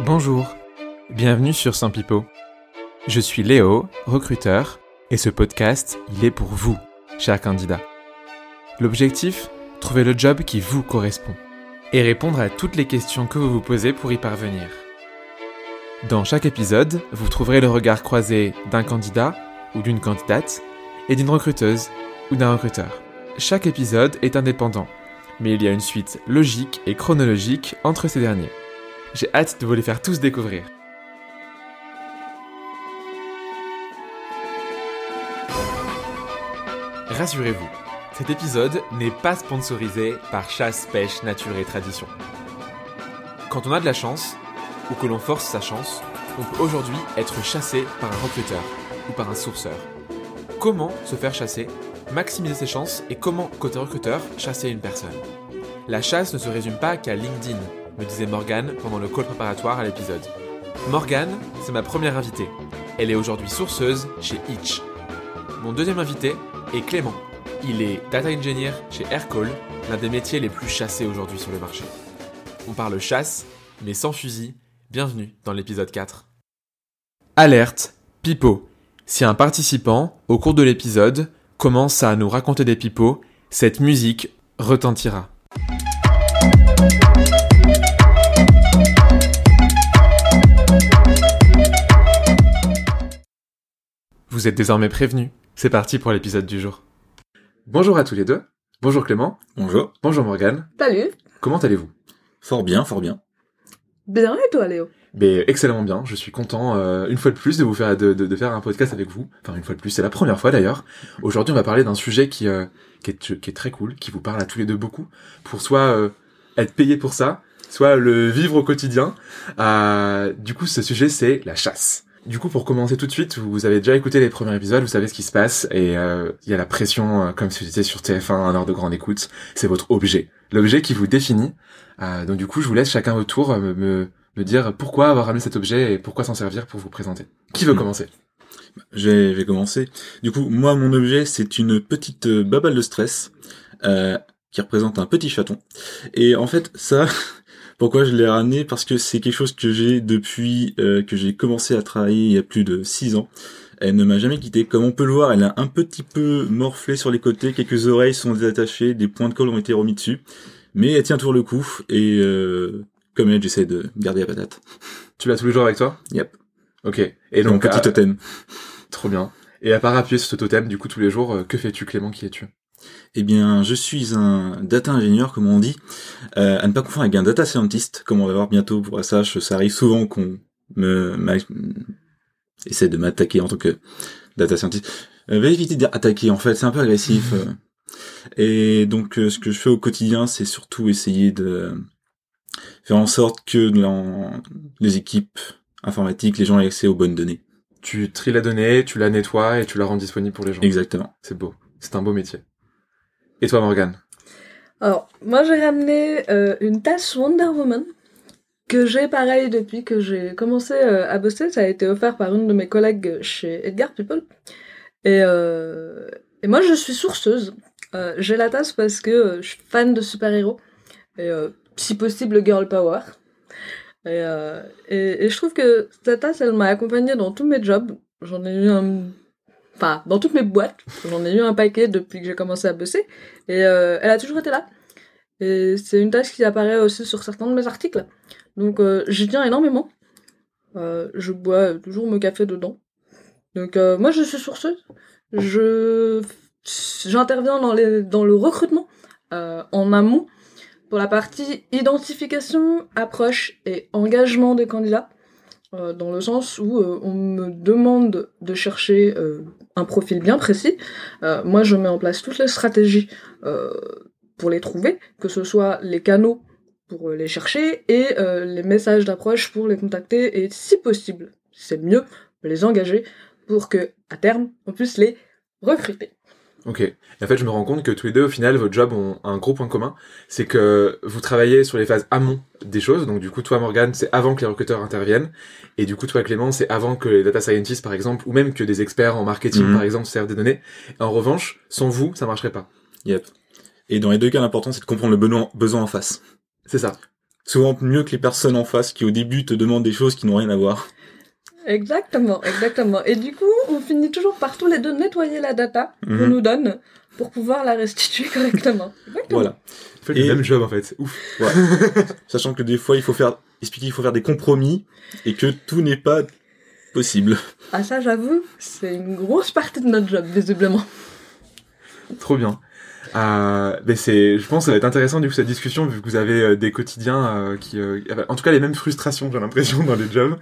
Bonjour, bienvenue sur Saint Pipo. Je suis Léo, recruteur, et ce podcast, il est pour vous, chers candidats. L'objectif Trouver le job qui vous correspond et répondre à toutes les questions que vous vous posez pour y parvenir. Dans chaque épisode, vous trouverez le regard croisé d'un candidat ou d'une candidate et d'une recruteuse ou d'un recruteur. Chaque épisode est indépendant, mais il y a une suite logique et chronologique entre ces derniers. J'ai hâte de vous les faire tous découvrir. Rassurez-vous, cet épisode n'est pas sponsorisé par Chasse, Pêche, Nature et Tradition. Quand on a de la chance, ou que l'on force sa chance, on peut aujourd'hui être chassé par un recruteur ou par un sourceur. Comment se faire chasser, maximiser ses chances et comment, côté recruteur, chasser une personne? La chasse ne se résume pas qu'à LinkedIn, me disait Morgane pendant le call préparatoire à l'épisode. Morgane, c'est ma première invitée. Elle est aujourd'hui sourceuse chez Itch. Mon deuxième invité est Clément. Il est data engineer chez Aircall, l'un des métiers les plus chassés aujourd'hui sur le marché. On parle chasse, mais sans fusil. Bienvenue dans l'épisode 4. Alerte, pipeau. Si un participant, au cours de l'épisode, commence à nous raconter des pipeaux, cette musique retentira. Vous êtes désormais prévenus. C'est parti pour l'épisode du jour. Bonjour à tous les deux. Bonjour Clément. Bonjour. Bonjour Morgane. Salut. Comment allez-vous? Fort bien, fort bien. Bien et toi, Léo? Mais excellemment bien. Je suis content euh, une fois de plus de vous faire de, de- de faire un podcast avec vous. Enfin une fois de plus, c'est la première fois d'ailleurs. Aujourd'hui, on va parler d'un sujet qui euh, qui est qui est très cool, qui vous parle à tous les deux beaucoup. Pour soit euh, être payé pour ça, soit le vivre au quotidien. Euh, du coup, ce sujet c'est la chasse. Du coup, pour commencer tout de suite, vous avez déjà écouté les premiers épisodes, vous savez ce qui se passe, et euh, il y a la pression, euh, comme si vous étiez sur TF1, un heure de grande écoute, c'est votre objet. L'objet qui vous définit. Euh, donc du coup, je vous laisse chacun votre tour euh, me, me, me dire pourquoi avoir ramené cet objet et pourquoi s'en servir pour vous présenter. Qui veut Hmm. commencer? Je vais, je vais commencer. Du coup, moi, mon objet, c'est une petite euh, babale de stress euh, qui représente un petit chaton. Et en fait, ça, pourquoi je l'ai ramené? Parce que c'est quelque chose que j'ai depuis euh, que j'ai commencé à travailler il y a plus de six ans. Elle ne m'a jamais quitté. Comme on peut le voir, elle a un petit peu morflé sur les côtés, quelques oreilles sont détachées, des points de colle ont été remis dessus. Mais elle tient toujours le coup, et euh, comme elle, j'essaie de garder la patate. Tu l'as tous les jours avec toi? Yep. Ok. Et Donc, donc, petit euh, totem. trop bien. Et à part appuyer sur ce totem, du coup, tous les jours, euh, que fais-tu Clément? Qui es-tu? Eh bien, je suis un data ingénieur, comme on dit, euh, à ne pas confondre avec un data scientist, comme on va voir bientôt pour la SACH. Ça arrive souvent qu'on me m'a- essaie de m'attaquer en tant que data scientist. Euh, vais éviter de dire attaquer, en fait, c'est un peu agressif. euh. Et donc, euh, ce que je fais au quotidien, c'est surtout essayer de faire en sorte que dans les équipes informatiques, les gens aient accès aux bonnes données. Tu tries la donnée, tu la nettoies et tu la rends disponible pour les gens. Exactement. C'est beau. C'est un beau métier. Et toi, Morgane Alors, moi j'ai ramené euh, une tasse Wonder Woman que j'ai pareil depuis que j'ai commencé euh, à bosser. Ça a été offert par une de mes collègues chez Edgar People. Et, euh, moi je suis sourceuse. J'ai la tasse parce que je suis fan de super-héros. Et si possible, girl power. Et, et, et je trouve que cette tasse, elle m'a accompagnée dans tous mes jobs. J'en ai eu un... Dans toutes mes boîtes. J'en ai eu un paquet depuis que j'ai commencé à bosser. Et euh, elle a toujours été là. Et c'est une tasse qui apparaît aussi sur certains de mes articles. Donc euh, j'y tiens énormément. Euh, je bois toujours mon café dedans. Donc moi je suis sourceuse. Je j'interviens dans les dans le recrutement en amont pour la partie identification, approche et engagement des candidats. Dans le sens où on me demande de chercher un profil bien précis. Euh, moi, je mets en place toutes les stratégies euh, pour les trouver, que ce soit les canaux pour euh, les chercher et les messages d'approche pour les contacter et si possible, c'est mieux, les engager pour que à terme on puisse les recruter. Ok. Et en fait, je me rends compte que tous les deux, au final, votre job ont un gros point commun, c'est que vous travaillez sur les phases amont des choses. Donc, du coup, toi, Morgane, c'est avant que les recruteurs interviennent, et du coup, toi, Clément, c'est avant que les data scientists, par exemple, ou même que des experts en marketing, Mhm. par exemple, servent des données. Et en revanche, sans vous, ça marcherait pas. Yep. Et dans les deux cas, l'important, c'est de comprendre le besoin en face. C'est ça. souvent mieux que les personnes en face qui au début te demandent des choses qui n'ont rien à voir. Exactement, exactement. Et du coup, on finit toujours par tous les deux nettoyer la data qu'on Mhm. nous donne pour pouvoir la restituer correctement. Exactement. Voilà. Faites Et- le même job en fait. Ouf. Sachant que des fois, il faut faire, expliquer qu'il faut faire des compromis et que tout n'est pas possible. Ah ça, j'avoue, c'est une grosse partie de notre job, visiblement. Trop bien. Euh, mais c'est, je pense, que ça va être intéressant du coup cette discussion vu que vous avez euh, des quotidiens euh, qui, euh, en tout cas les mêmes frustrations, j'ai l'impression dans les jobs.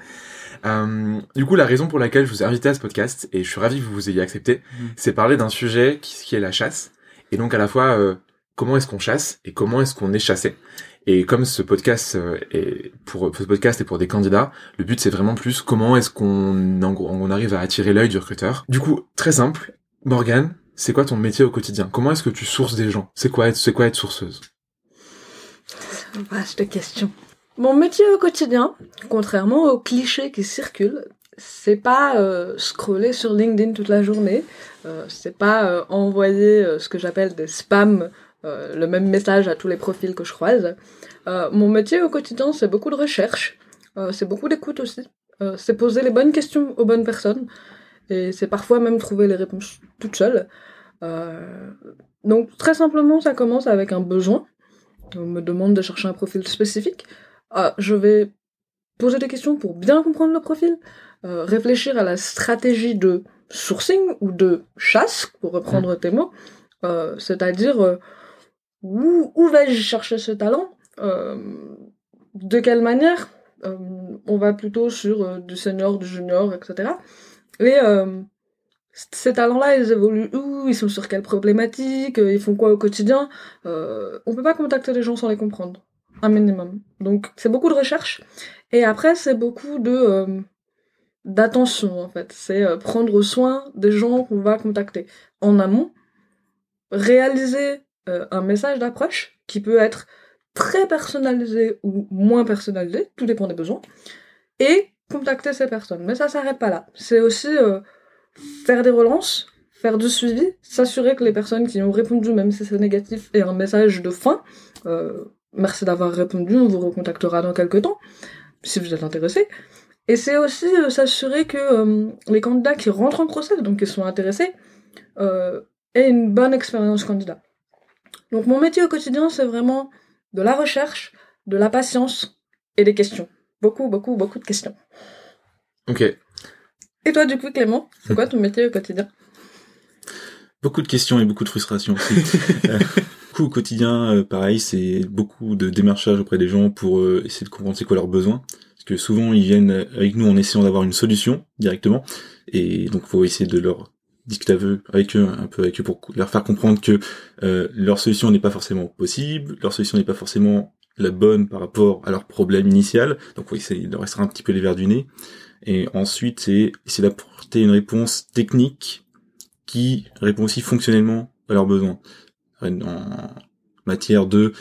Euh, du coup, la raison pour laquelle je vous ai invité à ce podcast et je suis ravi que vous vous ayez accepté, Mhm. c'est parler d'un sujet qui, qui est la chasse et donc à la fois euh, comment est-ce qu'on chasse et comment est-ce qu'on est chassé. Et comme ce podcast euh, est pour ce podcast est pour des candidats, le but c'est vraiment plus comment est-ce qu'on en gros, on arrive à attirer l'œil du recruteur. Du coup, très simple, Morgane, c'est quoi ton métier au quotidien? Comment est-ce que tu sources des gens? C'est quoi être c'est quoi être sourceuse? Vaste question. Mon métier au quotidien, contrairement aux clichés qui circulent, c'est pas euh, scroller sur LinkedIn toute la journée, euh, c'est pas euh, envoyer ce que j'appelle des spams, le même message à tous les profils que je croise. Mon métier au quotidien, c'est beaucoup de recherche, c'est beaucoup d'écoute aussi, c'est poser les bonnes questions aux bonnes personnes, et c'est parfois même trouver les réponses toute seule. Donc très simplement, ça commence avec un besoin. On me demande de chercher un profil spécifique. Ah, je vais poser des questions pour bien comprendre le profil, euh, réfléchir à la stratégie de sourcing ou de chasse, pour reprendre tes mots, Euh, c'est-à-dire euh, où, vais-je chercher ce talent, de quelle manière? On va plutôt sur du senior, du junior, etc. Et ces talents-là, ils évoluent où? Ils sont sur quelle problématique? Ils font quoi au quotidien? On peut pas contacter les gens sans les comprendre un minimum. Donc c'est beaucoup de recherche. Et après c'est beaucoup de euh, d'attention en fait. C'est euh, prendre soin des gens qu'on va contacter en amont, réaliser euh, un message d'approche qui peut être très personnalisé ou moins personnalisé, tout dépend des besoins, et contacter ces personnes. Mais ça s'arrête pas là. C'est aussi faire des relances, faire du suivi, s'assurer que les personnes qui ont répondu, même si c'est négatif, aient un message de fin. Merci d'avoir répondu, on vous recontactera dans quelques temps, si vous êtes intéressé. Et c'est aussi euh, s'assurer que euh, les candidats qui rentrent en process, donc qui sont intéressés, euh, aient une bonne expérience candidat. Donc mon métier au quotidien, c'est vraiment de la recherche, de la patience et des questions. Beaucoup, beaucoup, beaucoup de questions. Ok. Et toi, du coup, Clément, c'est quoi ton métier au quotidien? Beaucoup de questions et beaucoup de frustration aussi. Au quotidien, euh, pareil, c'est beaucoup de démarchage auprès des gens pour euh, essayer de comprendre c'est quoi leurs besoins. Parce que souvent, ils viennent avec nous en essayant d'avoir une solution directement. Et donc, faut essayer de leur discuter avec eux, un peu avec eux pour leur faire comprendre que euh, leur solution n'est pas forcément possible, leur solution n'est pas forcément la bonne par rapport à leur problème initial. Donc, faut essayer de leur restreindre un petit peu les verres du nez. Et ensuite, c'est essayer d'apporter une réponse technique qui répond aussi fonctionnellement à leurs besoins. En matière de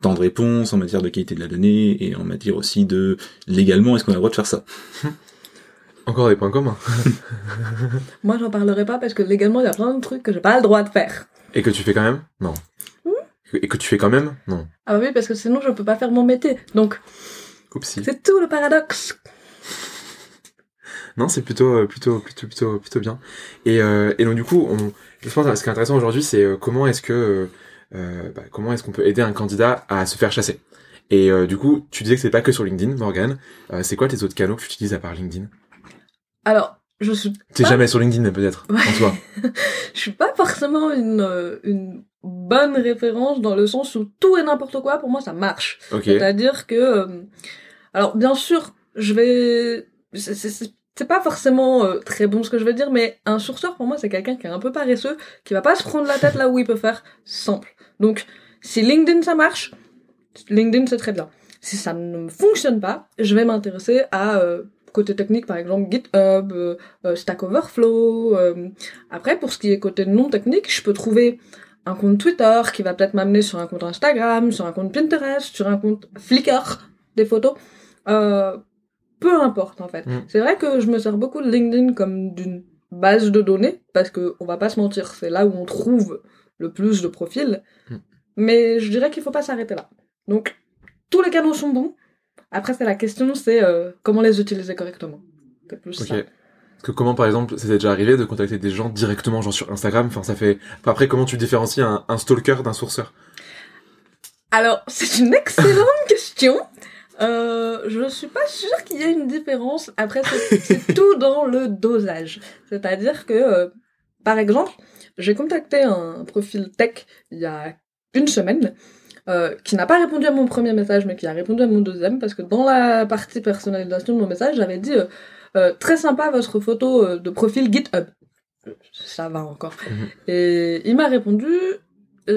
temps de réponse, en matière de qualité de la donnée, et en matière aussi de légalement, est-ce qu'on a le droit de faire ça? Encore des points communs. Moi, j'en parlerai pas parce que légalement, il y a plein de trucs que j'ai pas le droit de faire. Et que tu fais quand même? Non. Et que tu fais quand même? Non. Ah bah oui, parce que sinon, je peux pas faire mon métier. Donc, c'est tout le paradoxe. Non, c'est plutôt, euh, plutôt, plutôt, plutôt, plutôt bien. Et, euh, et donc du coup, on, je pense que ce qui est intéressant aujourd'hui, c'est euh, comment est-ce que, euh, bah, comment est-ce qu'on peut aider un candidat à se faire chasser. Et euh, du coup, tu disais que c'est pas que sur LinkedIn, Morgan. C'est quoi tes autres canaux que tu utilises à part LinkedIn? Alors, je suis T'es jamais sur LinkedIn peut-être Ouais. en soi. je suis pas forcément une, une bonne référence dans le sens où tout et n'importe quoi, pour moi, ça marche. Ok. C'est-à-dire que, alors bien sûr, je vais, c'est- c'est pas forcément euh, très bon ce que je vais dire, mais un sourceur pour moi c'est quelqu'un qui est un peu paresseux, qui va pas se prendre la tête là où il peut faire simple. Donc si LinkedIn ça marche, LinkedIn c'est très bien. Si ça ne fonctionne pas, je vais m'intéresser à euh, côté technique par exemple GitHub, euh, Stack Overflow. Après pour ce qui est côté non technique, je peux trouver un compte Twitter qui va peut-être m'amener sur un compte Instagram, sur un compte Pinterest, sur un compte Flickr, des photos. Peu importe en fait. Mm. C'est vrai que je me sers beaucoup de LinkedIn comme d'une base de données parce que on va pas se mentir, c'est là où on trouve le plus de profils. Mm. Mais je dirais qu'il faut pas s'arrêter là. Donc tous les canaux sont bons. Après, c'est la question, c'est euh, comment les utiliser correctement. C'est plus Ok. ça. Parce que comment, par exemple, ça t'est déjà arrivé de contacter des gens directement, genre sur Instagram? Enfin, ça fait. Enfin, après, comment tu différencies un, un stalker d'un sourceur? Alors, c'est une excellente question. Euh, je suis pas sûre qu'il y ait une différence. Après, c'est tout dans le dosage. C'est-à-dire que, euh, par exemple, j'ai contacté un profil tech il y a une semaine euh, qui n'a pas répondu à mon premier message, mais qui a répondu à mon deuxième, parce que dans la partie personnalisation de mon message, j'avais dit très sympa votre photo de profil GitHub. Ça va encore. Mhm. Et il m'a répondu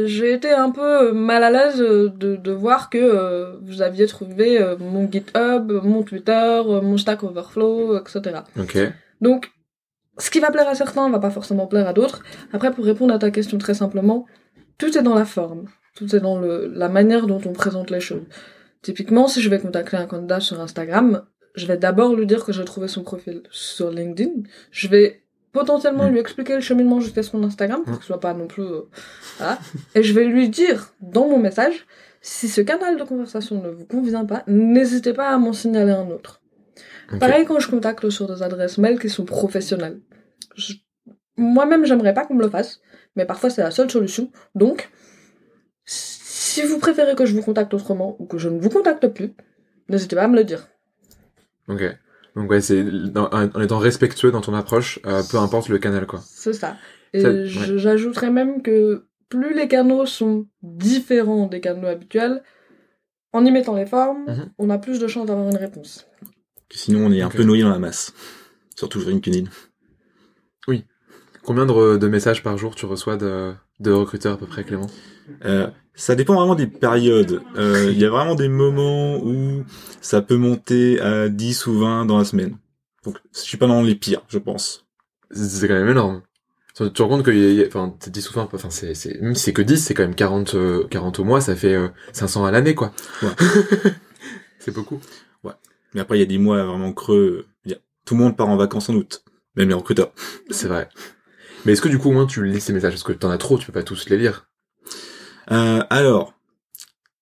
j'ai été un peu mal à l'aise euh, de, de voir que euh, vous aviez trouvé euh, mon GitHub, mon Twitter, euh, mon Stack Overflow, etc. Ok. Donc, ce qui va plaire à certains va pas forcément plaire à d'autres. Après, pour répondre à ta question très simplement, tout est dans la forme. Tout est dans le, la manière dont on présente les choses. Typiquement, si je vais contacter un candidat sur Instagram, je vais d'abord lui dire que j'ai trouvé son profil sur LinkedIn. Je vais potentiellement Mm. lui expliquer le cheminement jusqu'à son Instagram, pour que ce soit pas non plus... euh, voilà. Et je vais lui dire dans mon message, si ce canal de conversation ne vous convient pas, n'hésitez pas à m'en signaler un autre. Pareil quand je contacte sur des adresses mail qui sont professionnelles. Moi-même, j'aimerais pas qu'on me le fasse, mais parfois c'est la seule solution. Donc, si vous préférez que je vous contacte autrement ou que je ne vous contacte plus, n'hésitez pas à me le dire. Ok. Donc ouais, c'est en étant respectueux dans ton approche, euh, peu importe le canal, quoi. C'est ça. Et Ça- ouais. je- j'ajouterais même que plus les canaux sont différents des canaux habituels, en y mettant les formes, Mhm. on a plus de chances d'avoir une réponse. Sinon, on est un peu noyé dans la masse. Surtout sur LinkedIn. Combien de, de messages par jour tu reçois de, de recruteurs à peu près, Clément? Euh, ça dépend vraiment des périodes. Euh, Il y a vraiment des moments où ça peut monter à 10 ou 20 dans la semaine. Donc, je suis pas dans les pires, je pense. C'est quand même énorme. Tu te rends compte que, y a- y a- enfin, t'es 10 souvent, enfin, c'est, c'est, même si c'est que 10, c'est quand même 40, euh, 40 au mois, ça fait euh, 500 à l'année, quoi. Ouais. c'est beaucoup. Mais après, il y a des mois vraiment creux. Il y a- Tout le monde part en vacances en août. Même les recruteurs. C'est vrai. Mais est-ce que du coup, au moins, tu lis ces messages? Parce que t'en as trop, tu peux pas tous les lire. Euh, alors,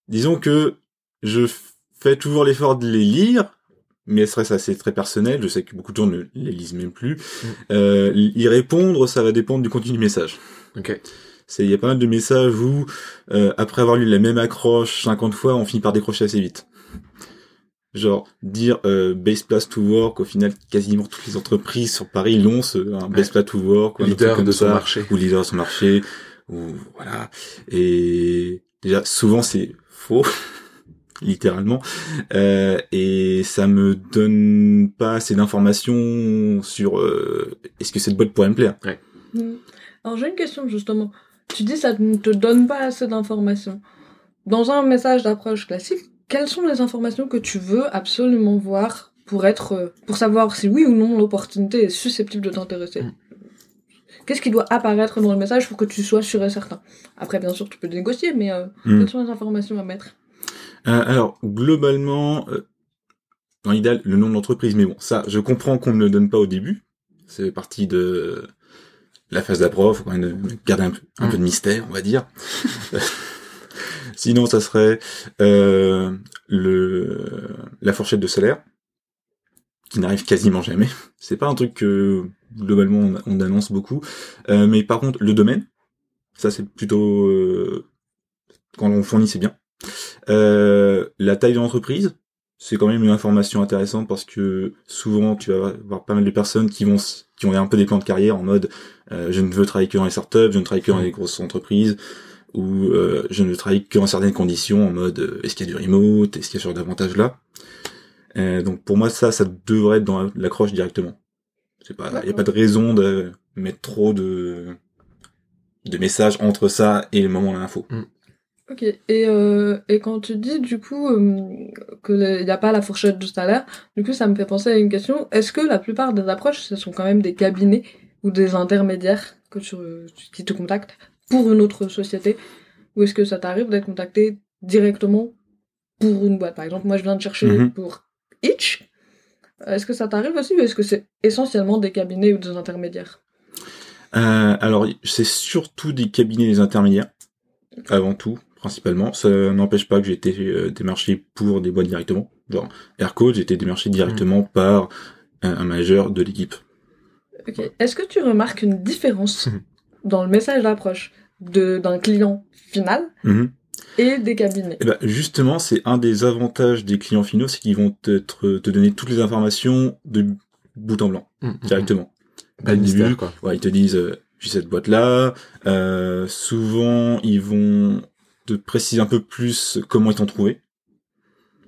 disons que je fais toujours l'effort de les lire, mais ça reste assez très personnel. Je sais que beaucoup de gens ne les lisent même plus. Euh, y répondre, ça va dépendre du contenu du message. Ok. Il y a pas mal de messages où, euh, après avoir lu la même accroche 50 fois, on finit par décrocher assez vite. Genre, dire euh, best place to work, au final, quasiment toutes les entreprises sur Paris l'ont, ce, un best place to work, ou Leader de son marché. ou leader de son marché, ou voilà. Et déjà, souvent c'est faux, littéralement, euh, et ça me donne pas assez d'informations sur euh, est-ce que cette boîte pourrait me plaire? Hmm. Alors j'ai une question justement. Tu dis ça ne te donne pas assez d'informations. Dans un message d'approche classique, quelles sont les informations que tu veux absolument voir pour être, pour savoir si oui ou non l'opportunité est susceptible de t'intéresser? Hmm. Qu'est-ce qui doit apparaître dans le message pour que tu sois sûr et certain? Après, bien sûr, tu peux négocier, mais euh, Hmm. quelles sont les informations à mettre? Euh, alors, globalement, euh, dans l'idéal, le nom de l'entreprise, mais bon, ça, je comprends qu'on ne le donne pas au début. C'est partie de la phase d'approche, quand même garder un, peu- un peu de mystère, on va dire. Sinon, ça serait euh, le la fourchette de salaire, qui n'arrive quasiment jamais. C'est pas un truc que globalement on, on annonce beaucoup, Euh, mais par contre, le domaine, ça c'est plutôt euh, quand on fournit, c'est bien. Euh, la taille de l'entreprise, c'est quand même une information intéressante parce que souvent tu vas avoir pas mal de personnes qui vont qui ont un peu des plans de carrière en mode euh, je ne veux travailler que dans les startups, je ne travaille que dans les grosses entreprises ou euh, je ne veux travailler que dans certaines conditions en mode euh, est-ce qu'il y a du remote, est-ce qu'il y a ce genre d'avantages là. Euh, donc pour moi ça ça devrait être dans l'accroche directement. C'est pas il y a pas de raison de mettre trop de de messages entre ça et le moment de l'info. Ok, et, euh, et quand tu dis du coup euh, qu'il n'y a pas la fourchette du salaire, du coup ça me fait penser à une question. Est-ce que la plupart des approches, ce sont quand même des cabinets ou des intermédiaires que tu, qui te contactent pour une autre société? Ou est-ce que ça t'arrive d'être contacté directement pour une boîte? Par exemple, moi je viens de chercher Mhm. pour Itch. Est-ce que ça t'arrive aussi ou est-ce que c'est essentiellement des cabinets ou des intermédiaires? Euh, alors, c'est surtout des cabinets des intermédiaires, avant tout, principalement. Ça n'empêche pas que j'ai été euh, démarché pour des boîtes directement. Genre, Aircode, j'ai été démarché directement par un, un majeur de l'équipe. Ok. Est-ce que tu remarques une différence Mhm. dans le message d'approche de d'un client final Mhm. Et des cabinets Eh ben, justement, c'est un des avantages des clients finaux, c'est qu'ils vont te, te donner toutes les informations de bout en blanc, Mm, mm, directement. mm. Pas de Au mystère, début, quoi. Ouais, ils te disent, euh, j'ai cette boîte-là. Euh, souvent, ils vont te préciser un peu plus comment ils t'ont trouvé.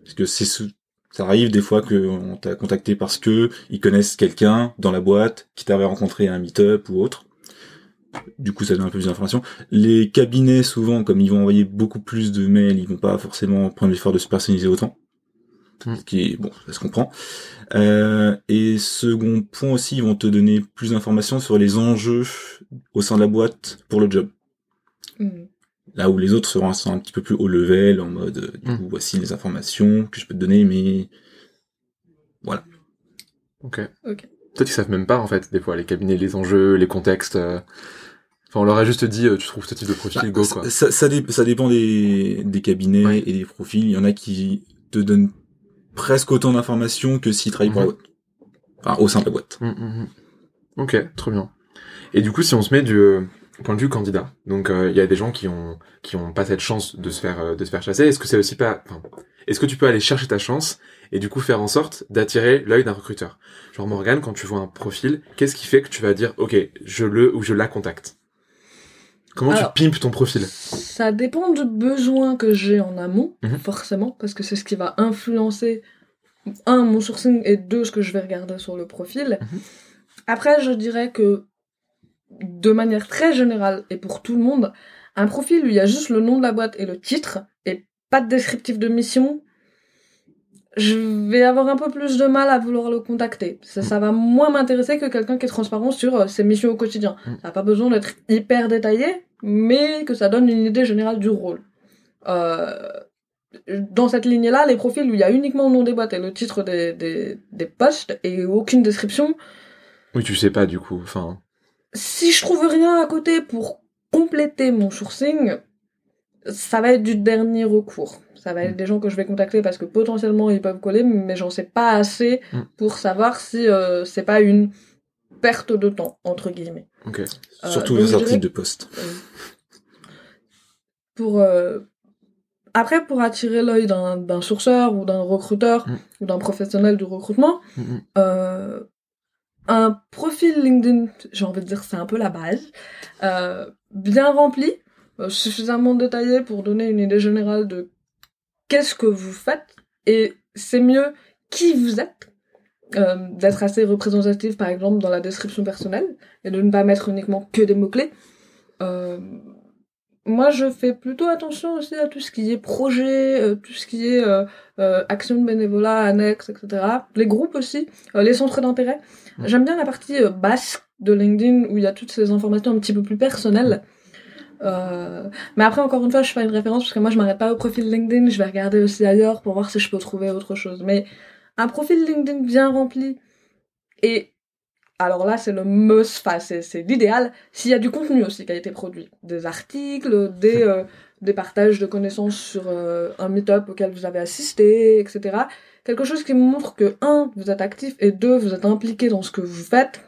Parce que c'est ça arrive des fois qu'on t'a contacté parce que ils connaissent quelqu'un dans la boîte qui t'avait rencontré à un meet-up ou autre. Du coup, ça donne un peu plus d'informations. Les cabinets, souvent, comme ils vont envoyer beaucoup plus de mails, ils vont pas forcément prendre l'effort de se personnaliser autant. Mm. Ce qui est, bon, ça se comprend. Euh, et second point aussi, ils vont te donner plus d'informations sur les enjeux au sein de la boîte pour le job. Mhm. Là où les autres seront sont un petit peu plus haut level, en mode, euh, du Mm. coup, voici les informations que je peux te donner, mais Ok. Ok. Peut-être qu'ils savent même pas, en fait, des fois, les cabinets, les enjeux, les contextes. euh. Enfin, on leur a juste dit, euh, tu trouves ce type de profil, Bah, go, quoi. ça, ça dé- ça dépend des, des cabinets Ouais. et des profils. Il y en a qui te donnent presque autant d'informations que s'ils travaillent pour la Mhm. boîte. Enfin, au sein de la boîte. Mm, mm, mm. Ok, très bien. Et du coup, si on se met du euh, point de vue candidat, donc euh, il y a des gens qui ont qui ont pas cette chance de se faire de se faire chasser. Est-ce que c'est aussi pas, enfin, est-ce que tu peux aller chercher ta chance et du coup faire en sorte d'attirer l'œil d'un recruteur? Genre Morgan, quand tu vois un profil, qu'est-ce qui fait que tu vas dire, ok, je le ou je la contacte? Comment Alors, tu pimpes ton profil Ça dépend du besoin que j'ai en amont, Mhm. forcément, parce que c'est ce qui va influencer, un, mon sourcing, et deux, ce que je vais regarder sur le profil. Mhm. Après, je dirais que, de manière très générale, et pour tout le monde, un profil il y a juste le nom de la boîte et le titre, et pas de descriptif de mission, je vais avoir un peu plus de mal à vouloir le contacter. Ça, ça va moins m'intéresser que quelqu'un qui est transparent sur euh, ses missions au quotidien. Mm. Ça n'a pas besoin d'être hyper détaillé, mais que ça donne une idée générale du rôle. Euh, dans cette lignée-là, les profils où il y a uniquement le nom des boîtes et le titre des, des, des postes et aucune description, Oui, tu sais pas du coup. Enfin, si je trouve rien à côté pour compléter mon sourcing, ça va être du dernier recours. Ça va être des gens que je vais contacter parce que potentiellement ils peuvent coller, mais j'en sais pas assez Mm. pour savoir si euh, c'est pas une perte de temps, entre guillemets. ok. Euh, Surtout les articles dirais- de poste. pour euh, après pour attirer l'œil d'un sourceur ou d'un recruteur Mm. ou d'un professionnel du recrutement Mm, mm. un profil LinkedIn j'ai envie de dire c'est un peu la base bien rempli suffisamment détaillé pour donner une idée générale de qu'est-ce que vous faites et c'est mieux qui vous êtes euh, d'être assez représentatif par exemple dans la description personnelle et de ne pas mettre uniquement que des mots clés euh, moi, je fais plutôt attention aussi à tout ce qui est projet, euh, tout ce qui est euh, euh, action de bénévolat, annexe, etc. Les groupes aussi, euh, les centres d'intérêt. Mm. J'aime bien la partie euh, basse de LinkedIn où il y a toutes ces informations un petit peu plus personnelles. Euh, mais après, encore une fois, je fais une référence parce que moi, je m'arrête pas au profil LinkedIn. Je vais regarder aussi ailleurs pour voir si je peux trouver autre chose. Mais un profil LinkedIn bien rempli et alors là, c'est le must, enfin, c'est, l'idéal, s'il y a du contenu aussi qui a été produit. Des articles, des, euh, des partages de connaissances sur euh, un meet-up auquel vous avez assisté, etc. Quelque chose qui montre que, un, vous êtes actif, et deux, vous êtes impliqué dans ce que vous faites.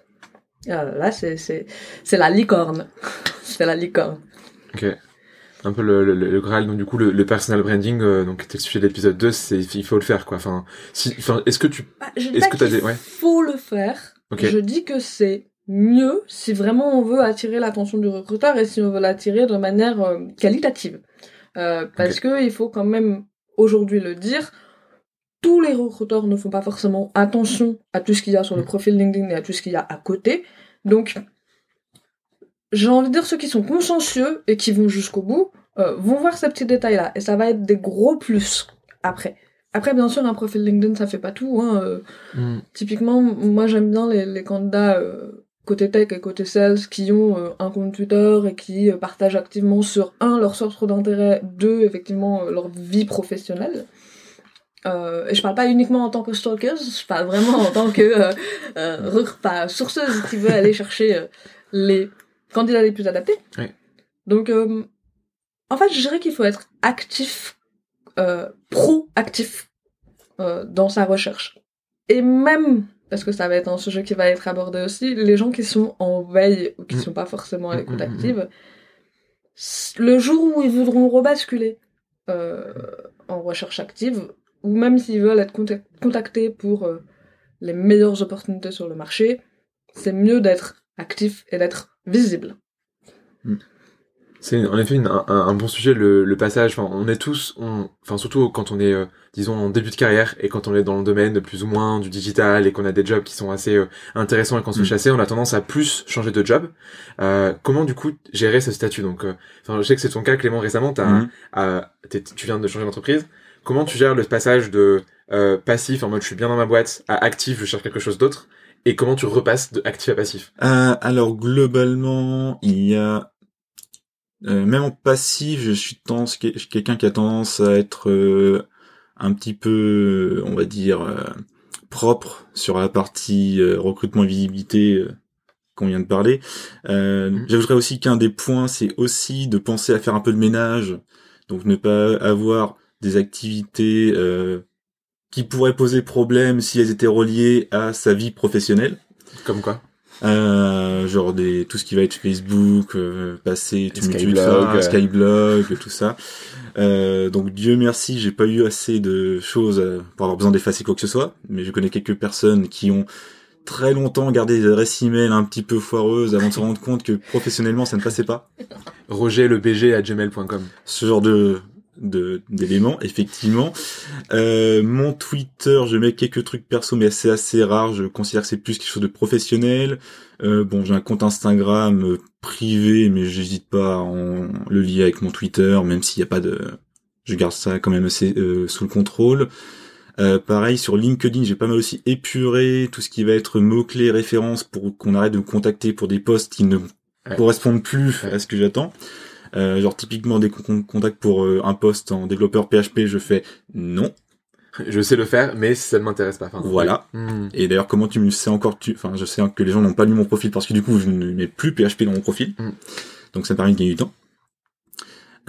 Ah, là, c'est, c'est, c'est la licorne. c'est la licorne. Ok. Un peu le, le, le Graal, donc du coup, le, le personal branding, euh, donc était le sujet de l'épisode 2, c'est, il faut le faire, quoi. Enfin, si, enfin, est-ce que tu, Ah, je dis Est-ce pas que t'as qu'il des- ouais. faut le faire. ok. Je dis que c'est mieux si vraiment on veut attirer l'attention du recruteur et si on veut l'attirer de manière euh, qualitative. Euh, parce que il faut quand même aujourd'hui le dire, tous les recruteurs ne font pas forcément attention à tout ce qu'il y a sur le Mm. profil LinkedIn et à tout ce qu'il y a à côté. Donc, j'ai envie de dire ceux qui sont consciencieux et qui vont jusqu'au bout euh, vont voir ces petits détails-là et ça va être des gros plus après. Après, bien sûr, un profil LinkedIn, ça fait pas tout. Hein, euh, Hmm. Typiquement, moi j'aime bien les, les candidats euh, côté tech et côté sales qui ont euh, un compte Twitter et qui partagent activement sur un leur centre d'intérêt, deux effectivement leur vie professionnelle. Et je parle pas uniquement en tant que stalker, je parle vraiment en tant que pas, sourceuse qui veut aller chercher les candidats les plus adaptés. Donc euh, En fait, je dirais qu'il faut être actif, euh, proactif euh, dans sa recherche. Et même, parce que ça va être un sujet qui va être abordé aussi, les gens qui sont en veille ou qui Mm. sont pas forcément à Mm, l'écoute mm, active, le jour où ils voudront rebasculer en recherche active, ou même s'ils veulent être contac- contactés pour les meilleures opportunités sur le marché, c'est mieux d'être actif et d'être visible. C'est en effet une- un, un bon sujet le, le passage. Enfin, on est tous, on, enfin surtout quand on est, euh, disons, en début de carrière et quand on est dans le domaine de plus ou moins du digital et qu'on a des jobs qui sont assez euh, intéressants et qu'on se fait Mm. chasser, on a tendance à plus changer de job. Euh, comment du coup gérer ce statut? Donc, euh, enfin, je sais que c'est ton cas, Clément. Récemment, t'as, t'es- tu viens de changer d'entreprise. Comment tu gères le passage de euh, passif en mode je suis bien dans ma boîte à actif, je cherche quelque chose d'autre et comment tu repasses de actif à passif? Euh, alors globalement, il y a euh, même en passif, je suis tendance, quelqu'un qui a tendance à être euh, un petit peu, on va dire, euh, propre sur la partie euh, recrutement et visibilité euh, qu'on vient de parler. Euh, Mhm. J'ajouterais aussi qu'un des points, c'est aussi de penser à faire un peu de ménage, donc ne pas avoir des activités euh, qui pourraient poser problème si elles étaient reliées à sa vie professionnelle. Comme quoi Euh, genre des tout ce qui va être Facebook, euh, Et tumultueux, Skyblog, euh. Skyblog, tout ça. Euh, donc Dieu merci, j'ai pas eu assez de choses euh, pour avoir besoin d'effacer quoi que ce soit, mais je connais quelques personnes qui ont très longtemps gardé des adresses email un petit peu foireuses avant de se rendre compte que professionnellement ça ne passait pas. Roger le BG à gmail.com. Ce genre de de d'éléments effectivement. Euh, mon Twitter je mets quelques trucs perso mais c'est assez rare. Je considère que c'est plus quelque chose de professionnel. Euh, bon j'ai un compte Instagram euh, privé mais j'hésite pas à en le lier avec mon Twitter même s'il n'y a pas de je garde ça quand même assez euh, sous le contrôle. Euh, pareil sur LinkedIn j'ai pas mal aussi épuré tout ce qui va être mots clés références pour qu'on arrête de me contacter pour des posts qui ne Ouais. correspondent plus Ouais. à ce que j'attends euh, genre typiquement dès qu'on contacte pour euh, un poste en développeur PHP, je fais non. Je sais le faire, mais ça ne m'intéresse pas. Enfin, Voilà. Hmm. Et d'ailleurs, comment tu me sais encore tu Enfin, je sais que les gens n'ont pas lu mon profil parce que du coup, je ne mets plus PHP dans mon profil. Mm. Donc ça me permet de gagner du temps.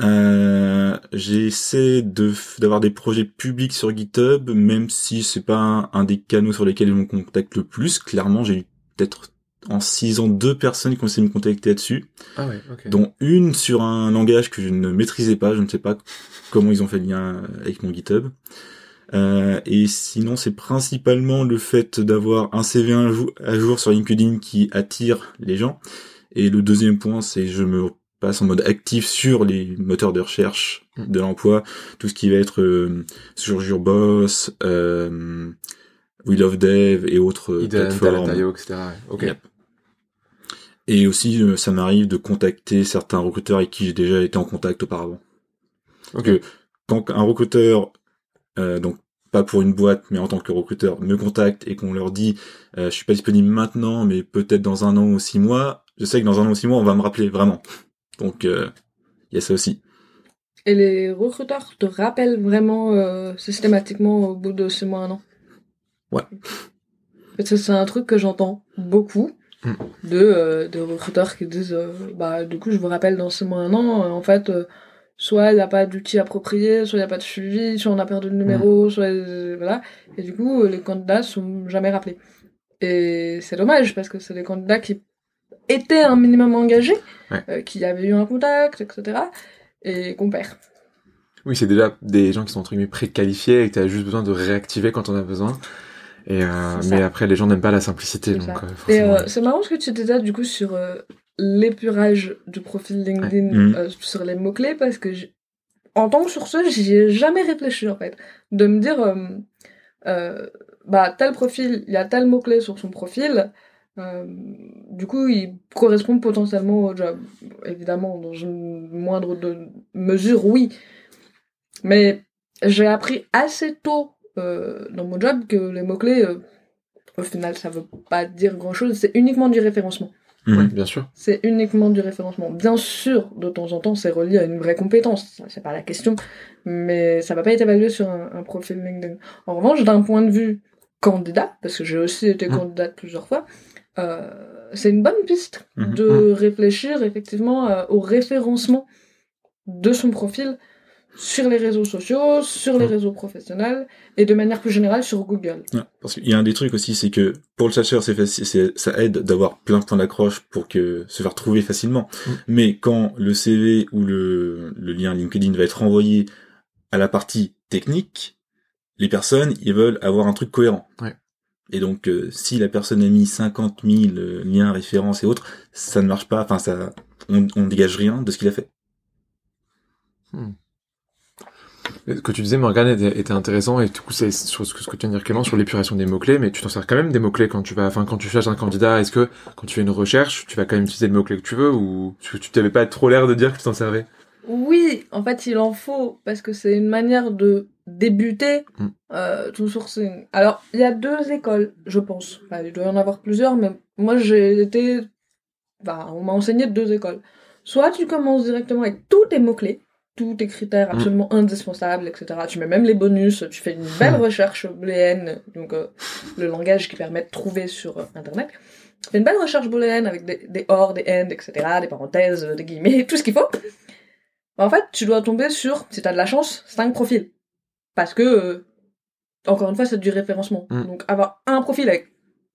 Euh, j'essaie de d'avoir des projets publics sur GitHub, même si c'est pas un, un des canaux sur lesquels je me contacte le plus. Clairement, j'ai eu peut-être en six ans deux personnes qui ont essayé de me contacter là-dessus. Ah ouais, ok. dont une sur un langage que je ne maîtrisais pas, je ne sais pas comment ils ont fait le lien avec mon GitHub. Euh, et sinon, c'est principalement le fait d'avoir un CV un jou- à jour sur LinkedIn qui attire les gens. Et le deuxième point, c'est je me passe en mode actif sur les moteurs de recherche Mm. de l'emploi, tout ce qui va être euh, sur Jurboss, euh, We Love Dev et autres plateformes. Etc. ouais. Ok. Yep. Et aussi, euh, ça m'arrive de contacter certains recruteurs avec qui j'ai déjà été en contact auparavant. Ok. Donc, quand un recruteur, euh, donc pas pour une boîte, mais en tant que recruteur, me contacte et qu'on leur dit, euh, je suis pas disponible maintenant, mais peut-être dans un an ou six mois, je sais que dans un an ou six mois, on va me rappeler vraiment. Donc, euh, il y a ça aussi. Et les recruteurs te rappellent vraiment euh, systématiquement au bout de six mois, un an? Ouais. C'est un truc que j'entends beaucoup. De, euh, de recruteurs qui disent euh, bah du coup je vous rappelle dans six mois, un an, euh, en fait euh, soit il n'y a pas d'outil approprié, soit il n'y a pas de suivi, soit on a perdu le numéro, soit euh, voilà. Et du coup les candidats sont jamais rappelés. Et c'est dommage parce que c'est des candidats qui étaient un minimum engagés, Ouais. qui avaient eu un contact, etc. Et qu'on perd. Oui, c'est déjà des gens qui sont entre guillemets préqualifiés et que tu as juste besoin de réactiver quand on a besoin. Et euh, mais après, les gens n'aiment pas la simplicité, donc euh, Et euh, c'est marrant ce que tu disais du coup sur l'épurage du profil LinkedIn sur les mots-clés parce que en tant que sourceuse, j'y ai jamais réfléchi en fait. De me dire, bah tel profil, il y a tel mot-clé sur son profil, du coup il correspond potentiellement au job. Évidemment, dans une moindre de mesure, oui. Mais j'ai appris assez tôt euh, dans mon job que les mots-clés, euh, au final, ça veut pas dire grand-chose, c'est uniquement du référencement. Mhm. Ouais, bien sûr. C'est uniquement du référencement. Bien sûr, de temps en temps, c'est relié à une vraie compétence, ça, c'est pas la question, mais ça va pas être évalué sur un, un profil LinkedIn. En revanche, d'un point de vue candidat, parce que j'ai aussi été Mm. candidate plusieurs fois, euh, c'est une bonne piste Mhm. de réfléchir effectivement euh, au référencement de son profil sur les réseaux sociaux, sur les réseaux professionnels et de manière plus générale sur Google. Ouais, parce qu'il y a un des trucs aussi, c'est que pour le chercheur, c'est facile, c'est, ça aide d'avoir plein de points d'accroche pour que se faire trouver facilement. Mm. Mais quand le CV ou le, le lien LinkedIn va être renvoyé à la partie technique, les personnes, ils veulent avoir un truc cohérent. Ouais. Et donc, euh, si la personne a mis 50 000 euh, liens, références et autres, ça ne marche pas. Enfin, ça, on, on dégage rien de ce qu'il a fait. Ce que tu disais, Morgane, était, était intéressant, et du coup, c'est sur ce que, ce que tu viens de dire, Clément, sur l'épuration des mots-clés, mais tu t'en sers quand même des mots-clés quand tu vas, enfin, quand tu cherches un candidat, est-ce que, quand tu fais une recherche, tu vas quand même utiliser le mot-clé que tu veux, ou tu tu t'avais pas trop l'air de dire que tu t'en servais? Oui, en fait, il en faut parce que c'est une manière de débuter Mm. euh, ton sourcing. Alors, il y a deux écoles, je pense. Enfin, il doit y en avoir plusieurs, mais moi, j'ai été... On m'a enseigné deux écoles. Soit tu commences directement avec tous tes mots-clés, tous tes critères Mm. absolument indispensables, etc. Tu mets même les bonus, tu fais une belle Mm. recherche booléenne, donc euh, le langage qui permet de trouver sur euh, Internet. Tu fais une belle recherche booléenne avec des, des or, des and, etc., des parenthèses, des guillemets, tout ce qu'il faut. En fait, tu dois tomber sur, si t'as de la chance, 5 profils. Parce que, euh, encore une fois, c'est du référencement. Mm. Donc, avoir un profil avec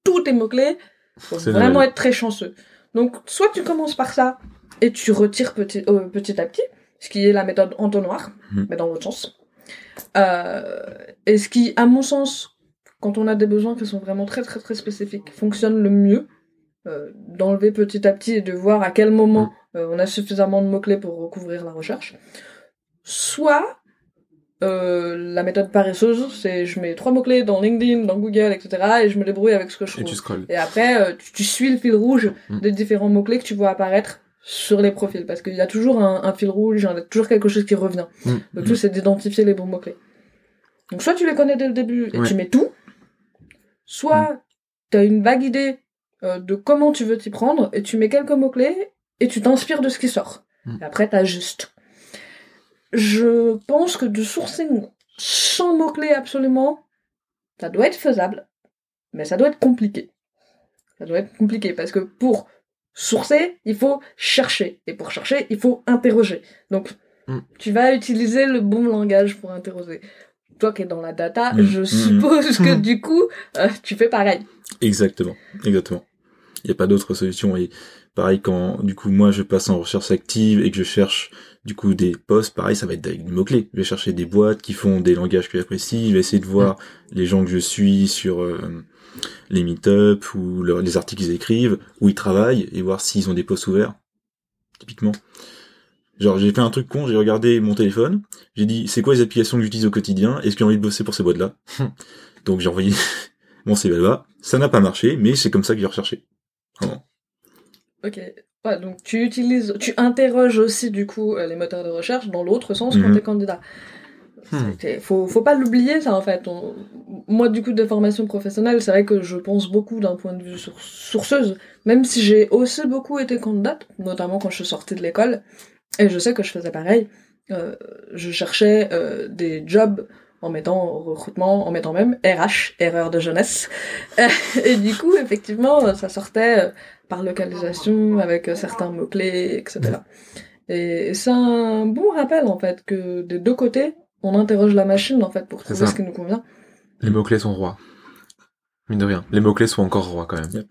tous tes mots-clés, faut C'est vraiment être très chanceux. Donc, soit tu commences par ça, et tu retires petit, euh, petit à petit, ce qui est la méthode entonnoir, Mm. mais dans l'autre sens. Euh, et ce qui, à mon sens, quand on a des besoins qui sont vraiment très très très spécifiques, fonctionne le mieux, euh, d'enlever petit à petit et de voir à quel moment euh, on a suffisamment de mots-clés pour recouvrir la recherche. Soit la méthode paresseuse, c'est je mets trois mots-clés dans LinkedIn, dans Google, etc. et je me débrouille avec ce que je Et trouve. tu. Et après, tu, tu suis le fil rouge Mm. des différents mots-clés que tu vois apparaître sur les profils. Parce qu'il y a toujours un, un fil rouge, il y a toujours quelque chose qui revient. Mm. Le tout, c'est d'identifier les bons mots-clés. Donc, soit tu les connais dès le début et Ouais. tu mets tout, soit tu as une vague idée euh, de comment tu veux t'y prendre et tu mets quelques mots-clés et tu t'inspires de ce qui sort. Mm. Et après, t'ajustes. Je pense que du sourcing sans mots-clés absolument, ça doit être faisable, mais ça doit être compliqué. Ça doit être compliqué parce que pour sourcer, il faut chercher. Et pour chercher, il faut interroger. Donc, Mm. tu vas utiliser le bon langage pour interroger. Toi qui es dans la data, Mm. je Mm. suppose que du coup, euh, tu fais pareil. Exactement, exactement. Il n'y a pas d'autre solution. Et pareil, quand du coup moi je passe en recherche active et que je cherche du coup des posts, pareil, ça va être avec des mots-clés. Je vais chercher des boîtes qui font des langages que j'apprécie, je vais essayer de voir les gens que je suis sur euh, les meet-up ou leur- les articles qu'ils écrivent, où ils travaillent, et voir s'ils ont des posts ouverts, typiquement. Genre j'ai fait un truc con, j'ai regardé mon téléphone, j'ai dit c'est quoi les applications que j'utilise au quotidien, est-ce que j'ai envie de bosser pour ces boîtes-là? Donc j'ai envoyé mon CV là-bas, ça n'a pas marché, mais c'est comme ça que j'ai recherché. Vraiment. Ok. Ouais, donc tu utilises, tu interroges aussi du coup euh, les moteurs de recherche dans l'autre sens quand Mhm. t'es candidat. Hmm. Faut, faut pas l'oublier ça en fait. On- Moi du coup de formation professionnelle, c'est vrai que je pense beaucoup d'un point de vue sour- sourceuse, même si j'ai aussi beaucoup été candidate, notamment quand je suis sortie de l'école, et je sais que je faisais pareil. Euh, je cherchais euh, des jobs en mettant recrutement, en mettant même RH, erreur de jeunesse. Et du coup, effectivement, ça sortait euh, par localisation avec euh, certains mots-clés, etc. Et, et c'est un bon rappel, en fait, que des deux côtés, on interroge la machine, en fait, pour trouver ce qui nous convient. Les mots-clés sont rois. Mine de rien. Les mots-clés sont encore rois quand même.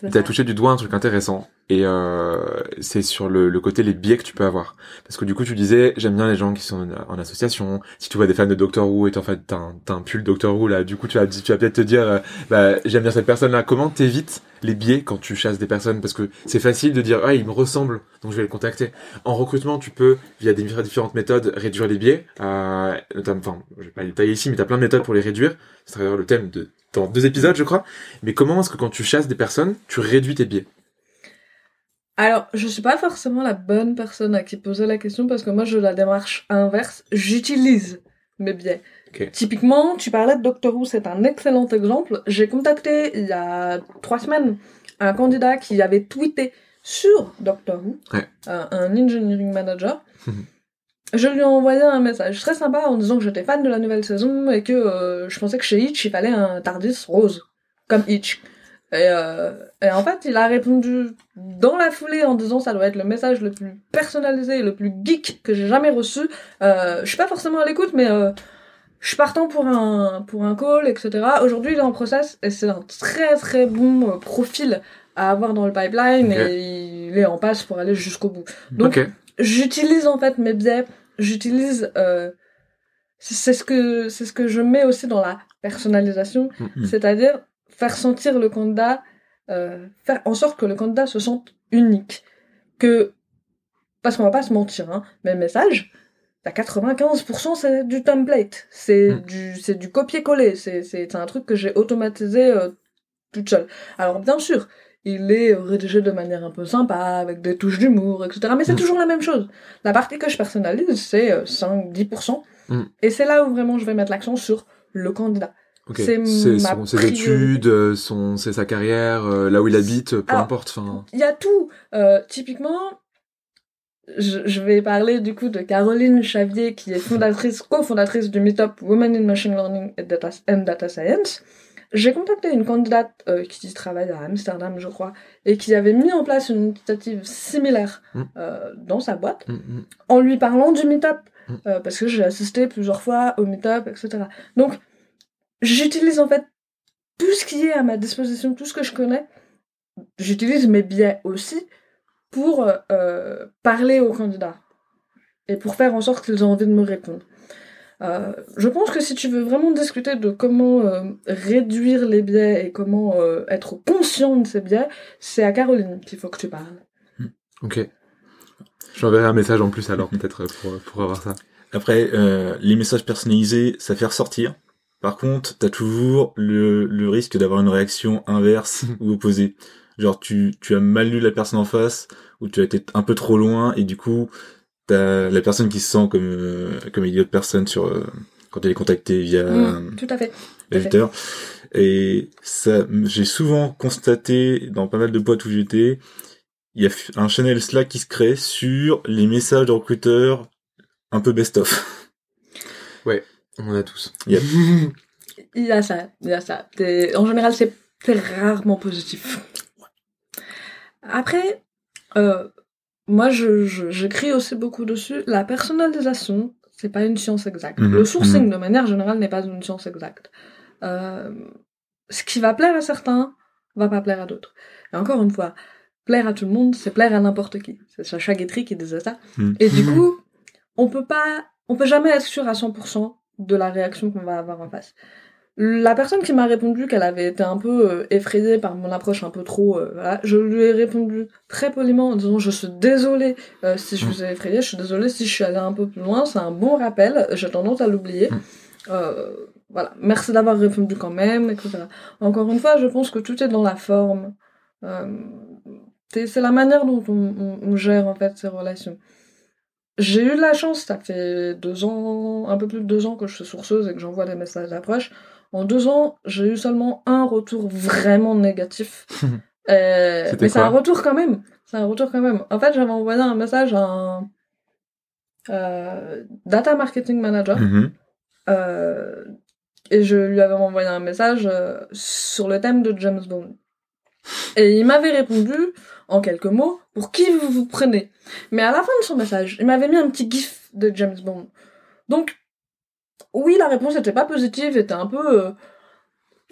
C'est T'as touché du doigt un truc intéressant. Et euh, c'est sur le, le côté les biais que tu peux avoir. Parce que du coup, tu disais, j'aime bien les gens qui sont en, en association. Si tu vois des fans de Doctor Who et en fait t'as un, pull Doctor Who là, du coup tu vas, tu vas peut-être te dire, euh, bah j'aime bien cette personne-là. Comment t'évites les biais quand tu chasses des personnes Parce que c'est facile de dire, ah il me ressemble, donc je vais le contacter. En recrutement, tu peux via différentes méthodes réduire les biais. Euh, enfin, je vais pas les détailler ici, mais t'as plein de méthodes pour les réduire. C'est le thème de dans deux épisodes, je crois. Mais comment est-ce que quand tu chasses des personnes, tu réduis tes biais? Alors, je suis pas forcément la bonne personne à qui poser la question parce que moi, je la démarche inverse. J'utilise mes biais. Typiquement, tu parlais de Doctor Who, c'est un excellent exemple. J'ai contacté il y a trois semaines un candidat qui avait tweeté sur Doctor Who, Ouais. un, un engineering manager. Mhm. Je lui ai envoyé un message très sympa en disant que j'étais fan de la nouvelle saison et que euh, je pensais que chez Hitch, il fallait un Tardis rose, comme Hitch. Et, euh, et en fait, il a répondu dans la foulée en disant ça doit être le message le plus personnalisé et le plus geek que j'ai jamais reçu. Euh, je suis pas forcément à l'écoute, mais euh, je suis partant pour un pour un call, etc. Aujourd'hui, il est en process et c'est un très très bon euh, profil à avoir dans le pipeline et il est en passe pour aller jusqu'au bout. Donc, j'utilise en fait mes biais, j'utilise euh, c'est c'est ce que c'est ce que je mets aussi dans la personnalisation, Mm. Mm. c'est-à-dire faire sentir le candidat euh, faire en sorte que le candidat se sente unique, que parce qu'on va pas se mentir hein, mes messages à 95% c'est du template, c'est Mm. du c'est du copier-coller, c'est c'est un truc que j'ai automatisé euh, toute seule. Alors bien sûr, il est rédigé de manière un peu sympa, avec des touches d'humour, etc. Mais c'est Mm. toujours la même chose. La partie que je personnalise, c'est euh, 5-10%. Mm. Et c'est là où vraiment je vais mettre l'accent sur le candidat. C'est son- ses études, euh, son, c'est sa carrière, euh, là où il habite, peu Alors, importe. Il y a tout. Euh, typiquement, je, je vais parler du coup de Caroline Chavier, qui est fondatrice, cofondatrice du meetup Women in Machine Learning and Data, and Data Science. J'ai contacté une candidate euh, qui travaille à Amsterdam, je crois, et qui avait mis en place une initiative similaire Mm. euh, dans sa boîte, mm, mm. en lui parlant du meetup, euh, parce que j'ai assisté plusieurs fois au meetup, etc. Donc, j'utilise en fait tout ce qui est à ma disposition, tout ce que je connais. J'utilise mes biais aussi pour euh, euh, parler aux candidats et pour faire en sorte qu'ils aient envie de me répondre. Euh, je pense que si tu veux vraiment discuter de comment euh, réduire les biais et comment euh, être conscient de ces biais, c'est à Caroline qu'il faut que tu parles. Ok. J'enverrai un message en plus alors peut-être pour, pour avoir ça. Après, euh, les messages personnalisés, ça fait ressortir. Par contre, t'as toujours le, le risque d'avoir une réaction inverse ou opposée. Genre, tu, tu as mal lu la personne en face, ou tu as été un peu trop loin, et du coup, t'as la personne qui se sent comme, euh, comme une idiote personne sur, euh, quand elle est contactée via Mm, tout à fait. l'éditeur. Et ça, j'ai souvent constaté dans pas mal de boîtes où j'étais, il y a un channel Slack qui se crée sur les messages de recruteurs un peu best-of. On en a tous. Yep. Il y a ça, il y a ça. En général, c'est c'est rarement positif. Après, euh, moi, je, j'écris aussi beaucoup dessus. La personnalisation, c'est pas une science exacte. Mhm, Le sourcing, de manière générale, n'est pas une science exacte. Euh, ce qui va plaire à certains, va pas plaire à d'autres. Et encore une fois, plaire à tout le monde, c'est plaire à n'importe qui. C'est Sacha Guitry qui disait ça. Mhm. Et du coup, on peut pas, on peut jamais être sûr à 100% de la réaction qu'on va avoir en face. La personne qui m'a répondu qu'elle avait été un peu euh, effrayée par mon approche un peu trop, euh, voilà, je lui ai répondu très poliment en disant je suis désolée euh, si je vous ai effrayé, je suis désolée si je suis allée un peu plus loin, c'est un bon rappel, j'ai tendance à l'oublier. Mm. Euh, voilà, merci d'avoir répondu quand même, etc. Encore une fois, je pense que tout est dans la forme. C'est c'est la manière dont on, on- on gère en fait ces relations. J'ai eu de la chance, ça fait deux ans, un peu plus de deux ans que je suis sourceuse et que j'envoie des messages d'approche. En deux ans, j'ai eu seulement un retour vraiment négatif. Euh, mais c'est un retour quand même. C'est un retour quand même. En fait, j'avais envoyé un message à un euh, data marketing manager Mhm. euh, et je lui avais envoyé un message euh, sur le thème de James Bond. Et il m'avait répondu en quelques mots pour qui vous vous prenez. Mais à la fin de son message, il m'avait mis un petit gif de James Bond. Donc, oui, la réponse était pas positive, était un peu, euh,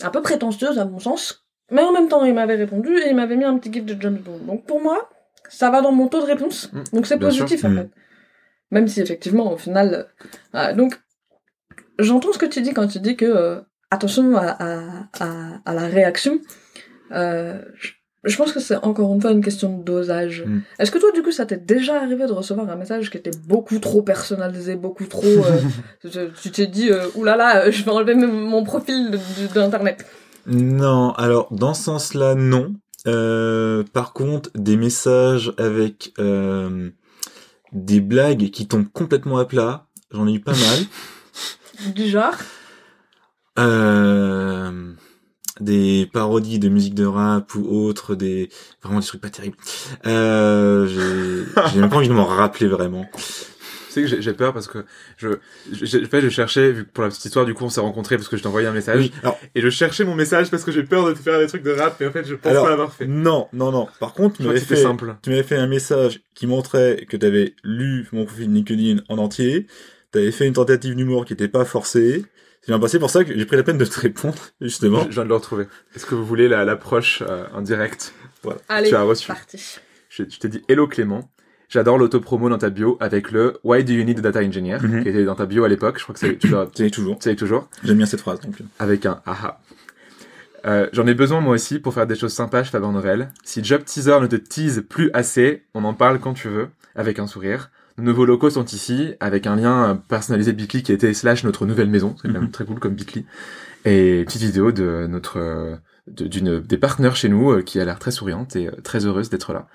un peu prétentieuse à mon sens. Mais en même temps, il m'avait répondu et il m'avait mis un petit gif de James Bond. Donc pour moi, ça va dans mon taux de réponse. Mm, Donc c'est sûr. positif en Mm. fait. Même si effectivement, au final, euh, voilà. donc j'entends ce que tu dis quand tu dis que euh, attention à, à, à, à la réaction. Euh, je, je pense que c'est encore une fois une question de dosage. Mm. Est-ce que toi, du coup, ça t'est déjà arrivé de recevoir un message qui était beaucoup trop personnalisé, beaucoup trop. euh, tu- t'es dit, euh, oulala, euh, je vais enlever mon profil d'internet. Non, alors dans ce sens-là, non. Euh, par contre, des messages avec des blagues qui tombent complètement à plat, j'en ai eu pas mal. Du genre? Euh, des parodies de musique de rap ou autres, des vraiment des trucs pas terribles. Euh, j'ai même pas envie de m'en rappeler vraiment. sais que j'ai- peur parce que je, je, fait, je cherchais, vu que pour la petite histoire, du coup, on s'est rencontrés parce que je t'ai envoyé un message. Oui, alors, Et je cherchais mon message parce que j'ai peur de te faire des trucs de rap, et en fait, je pense Alors, pas l'avoir fait. non, non, non. Par contre, Je tu m'avais fait, simple. tu m'avais fait un message qui montrait que tu avais lu mon profil LinkedIn en entier. Tu avais fait une tentative d'humour qui était pas forcée. C'est bien passé pour ça que j'ai pris la peine de te répondre, justement. Je, je viens de le retrouver. Est-ce que vous voulez la- l'approche euh, en direct Allez, Tu as reçu. parti. Je, je t'ai dit Hello Clément. J'adore l'autopromo dans ta bio avec le Why do you need a data engineer Mhm. qui était dans ta bio à l'époque. Je crois que c'est tu l'as toujours. tu toujours J'aime bien cette phrase, donc. avec un aha. Euh, J'en ai besoin moi aussi pour faire des choses sympas faveur Noël. Si Job Teaser ne te tease plus assez, on en parle quand tu veux, avec un sourire. Nos nouveaux locaux sont ici, avec un lien euh, personnalisé Bitly qui était slash notre nouvelle maison. C'est quand même Mhm. très cool comme Bitly. Et petite vidéo de notre euh, de- d'une des partenaires chez nous euh, qui a l'air très souriante et très heureuse d'être là.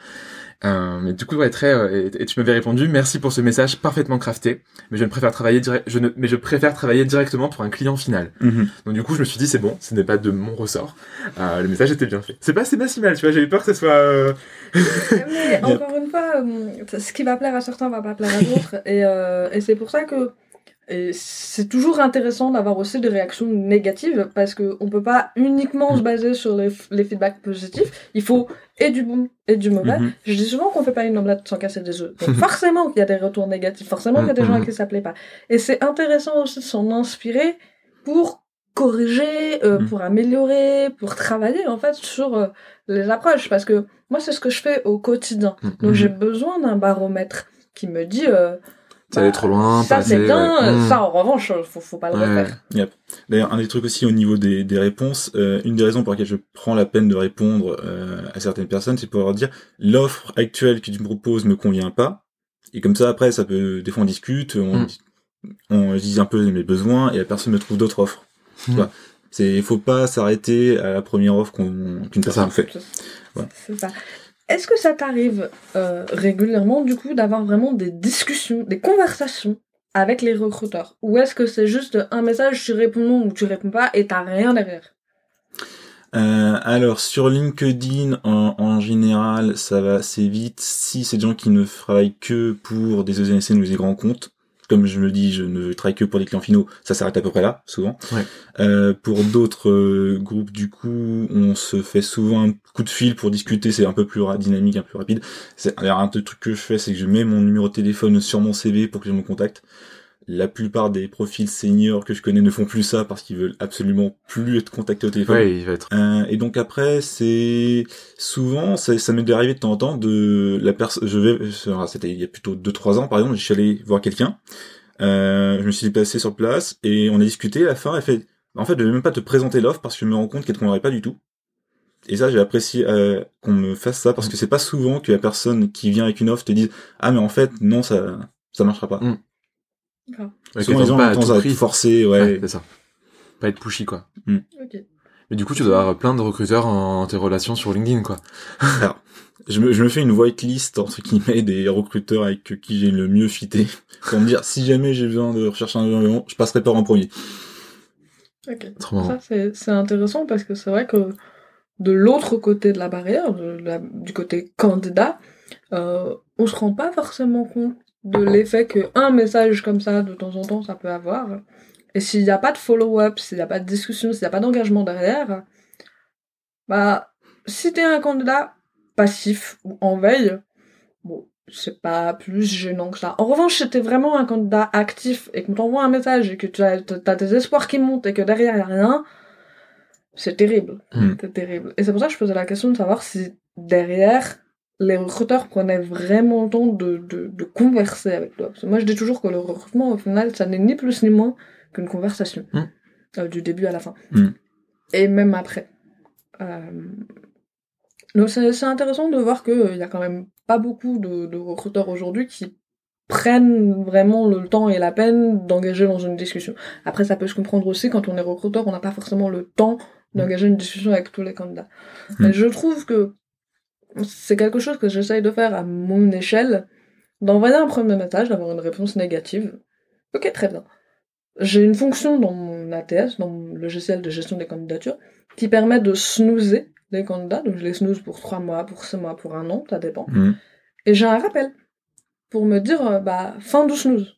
Euh, mais du coup, ouais, très. euh, et, et tu m'avais répondu, merci pour ce message parfaitement crafté, mais je ne préfère travailler direct, je ne, mais je préfère travailler directement pour un client final. Mhm. Donc du coup, je me suis dit c'est bon, ce n'est pas de mon ressort. Euh, le message était bien fait. C'est pas, c'est pas si mal, tu vois. J'ai eu peur que ce soit. euh, Mais encore une fois, euh, ce qui va plaire à certains va pas plaire à d'autres. et euh, et c'est pour ça que c'est toujours intéressant d'avoir aussi des réactions négatives parce que on peut pas uniquement se baser sur les, les feedbacks positifs. Il faut et du bon et du mauvais. Mhm. Je dis souvent qu'on fait pas une omelette sans casser des œufs. Donc forcément qu'il y a des retours négatifs, forcément qu'il y a des gens à qui ça plaît pas. Et c'est intéressant aussi de s'en inspirer pour corriger, euh, Mhm. pour améliorer, pour travailler en fait sur euh, les approches. Parce que moi c'est ce que je fais au quotidien. Donc Mhm. j'ai besoin d'un baromètre qui me dit euh, Ça allait trop loin, ça c'est bien, ouais. euh, Mhm. ça en revanche faut, faut pas le Ouais. refaire. D'ailleurs, un des trucs aussi au niveau des, des réponses, euh, une des raisons pour lesquelles je prends la peine de répondre euh, à certaines personnes, c'est pour leur dire l'offre actuelle que tu me proposes me convient pas. Et comme ça, après, ça peut, des fois on discute, on, Mm. on dit un peu mes besoins et la personne me trouve d'autres offres. Tu Mm. vois, c'est, il faut pas s'arrêter à la première offre qu'on, qu'une personne fait. C'est ça. Est-ce que ça t'arrive euh, régulièrement du coup d'avoir vraiment des discussions, des conversations avec les recruteurs? Ou est-ce que c'est juste un message, tu réponds non ou tu réponds pas et t'as rien derrière? Euh, alors sur LinkedIn en, en général ça va assez vite. Si c'est des gens qui ne travaillent que pour des ESN ou des grands comptes comme je me le dis je ne travaille que pour des clients finaux ça s'arrête à peu près là souvent. Ouais. Euh, pour d'autres euh, groupes du coup on se fait souvent un coup de fil pour discuter c'est un peu plus dynamique un peu plus rapide. C'est alors un des trucs que je fais c'est que je mets mon numéro de téléphone sur mon CV pour que je me contacte la plupart des profils seniors que je connais ne font plus ça parce qu'ils veulent absolument plus être contactés au téléphone Ouais, il va être. euh, et donc après, c'est souvent, ça, ça m'est arrivé de temps en temps de la personne. Je vais, c'était il y a plutôt deux trois ans par exemple, je suis allé voir quelqu'un. Euh, je me suis déplacé sur place et on a discuté. À la fin, elle fait, en fait, je vais même pas te présenter l'offre parce que je me rends compte qu'elle te conviendrait pas du tout. Et ça, j'ai apprécié euh, qu'on me fasse ça parce que c'est pas souvent que la personne qui vient avec une offre te dise ah mais en fait non ça ça marchera pas. Mm. Ouais, souvent les gens ont tendance tout à prix. être forcés, ouais. Ouais, c'est ça. Pas être pushy, quoi. Ok. Mais du coup, tu dois avoir plein de recruteurs en tes relations sur LinkedIn, quoi. Je me, je me fais une whitelist entre guillemets des recruteurs avec qui j'ai le mieux fité pour me dire si jamais j'ai besoin de rechercher un environnement, je passerai par en premier. Ok. Ça, c'est c'est intéressant parce que c'est vrai que de l'autre côté de la barrière, de la- du côté candidat, euh, on se rend pas forcément compte de l'effet qu'un message comme ça, de temps en temps, ça peut avoir. Et s'il n'y a pas de follow-up, s'il n'y a pas de discussion, s'il n'y a pas d'engagement derrière, bah, si t'es un candidat passif ou en veille, bon, c'est pas plus gênant que ça. En revanche, si t'es vraiment un candidat actif et qu'on t'envoie un message et que tu as, t'as tes espoirs qui montent et que derrière y a rien, c'est terrible. Mm. C'est terrible. Et c'est pour ça que je posais la question de savoir si derrière, les recruteurs prenaient vraiment le temps de, de, de converser avec toi. Parce que moi, je dis toujours que le recrutement, au final, ça n'est ni plus ni moins qu'une conversation. Mm. Euh, du début à la fin. Mm. Et même après. Euh, Donc c'est intéressant de voir qu'il y a quand même pas beaucoup de, de recruteurs aujourd'hui qui prennent vraiment le temps et la peine d'engager dans une discussion. Après, ça peut se comprendre aussi quand on est recruteur, on n'a pas forcément le temps d'engager une discussion avec tous les candidats. Mais je trouve que c'est quelque chose que j'essaye de faire à mon échelle, d'envoyer un premier message, d'avoir une réponse négative. Ok, très bien. J'ai une fonction dans mon ATS, dans mon logiciel de gestion des candidatures, qui permet de snoozer les candidats. Donc je les snooze pour 3 mois, pour 6 mois, pour un an, ça dépend. Mhm. Et j'ai un rappel. pour me dire, euh, bah, fin du snooze.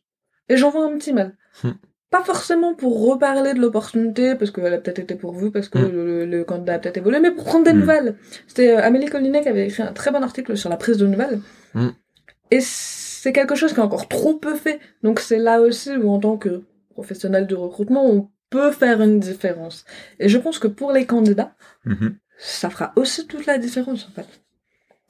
Et j'envoie un petit mail. Hmm. Pas forcément pour reparler de l'opportunité, parce qu'elle a peut-être été pourvue, parce que Hmm. le, le candidat a peut-être évolué, mais pour prendre des Hmm. nouvelles. C'était euh, Amélie Collinet qui avait écrit un très bon article sur la prise de nouvelles. Hmm. Et c'est quelque chose qui est encore trop peu fait. Donc c'est là aussi où, en tant que professionnel du recrutement, on peut faire une différence. Et je pense que pour les candidats, Mhm. ça fera aussi toute la différence, en fait.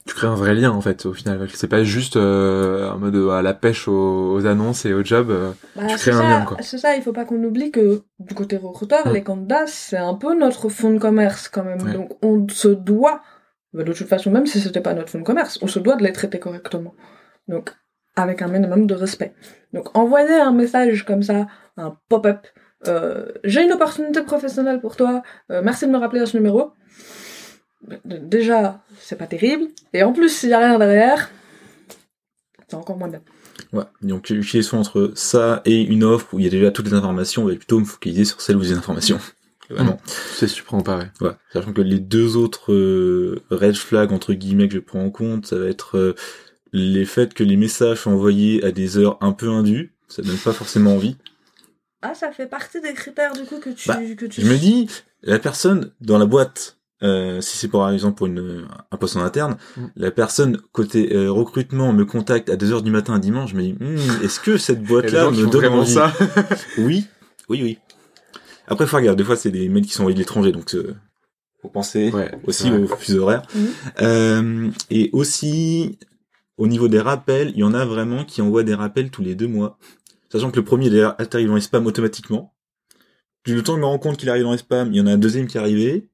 Tu crées un vrai lien en fait au final. C'est pas juste euh, en mode à la pêche aux, aux annonces et aux jobs. euh. Bah, Tu c'est crées un ça, lien, quoi. C'est ça, il faut pas qu'on oublie que du côté recruteur, Mm. les candidats, c'est un peu notre fonds de commerce quand même. Ouais. Donc on se doit, bah, de toute façon, même si c'était pas notre fonds de commerce, on se doit de les traiter correctement. Donc avec un minimum de respect. Donc envoyer un message comme ça, un pop-up, euh, j'ai une opportunité professionnelle pour toi, euh, merci de me rappeler à ce numéro. Déjà, c'est pas terrible. Et en plus, s'il y a rien derrière, c'est encore moins bien. Ouais. Donc, utiliser soit entre ça et une offre où il y a déjà toutes les informations, on va plutôt me focaliser sur celle où il y a des informations. Vraiment. Ou pas, ouais. Ouais. Sachant que les deux autres euh, red flags, entre guillemets, que je prends en compte, ça va être euh, les faits que les messages sont envoyés à des heures un peu indues. Ça donne pas forcément envie. Ah, ça fait partie des critères du coup que tu, Bah, que tu Je me dis, la personne dans la boîte, euh, si c'est par exemple pour une, un poste en interne, Mm. la personne côté euh, recrutement me contacte à 2h du matin un dimanche, je me dis, Hmm, est-ce que cette boîte-là me donne envie ça. Oui, oui, oui. Après, faut regarder, des fois c'est des mails qui sont envoyés de l'étranger, donc euh, faut penser Ouais, aussi vrai. aux fuseaux horaires. Mhm. Euh, et aussi, au niveau des rappels, il y en a vraiment qui envoient des rappels tous les deux mois. Sachant que le premier il arrive dans les spams automatiquement. Puis le temps de me rends compte qu'il arrive dans les spams, il y en a un deuxième qui est arrivé.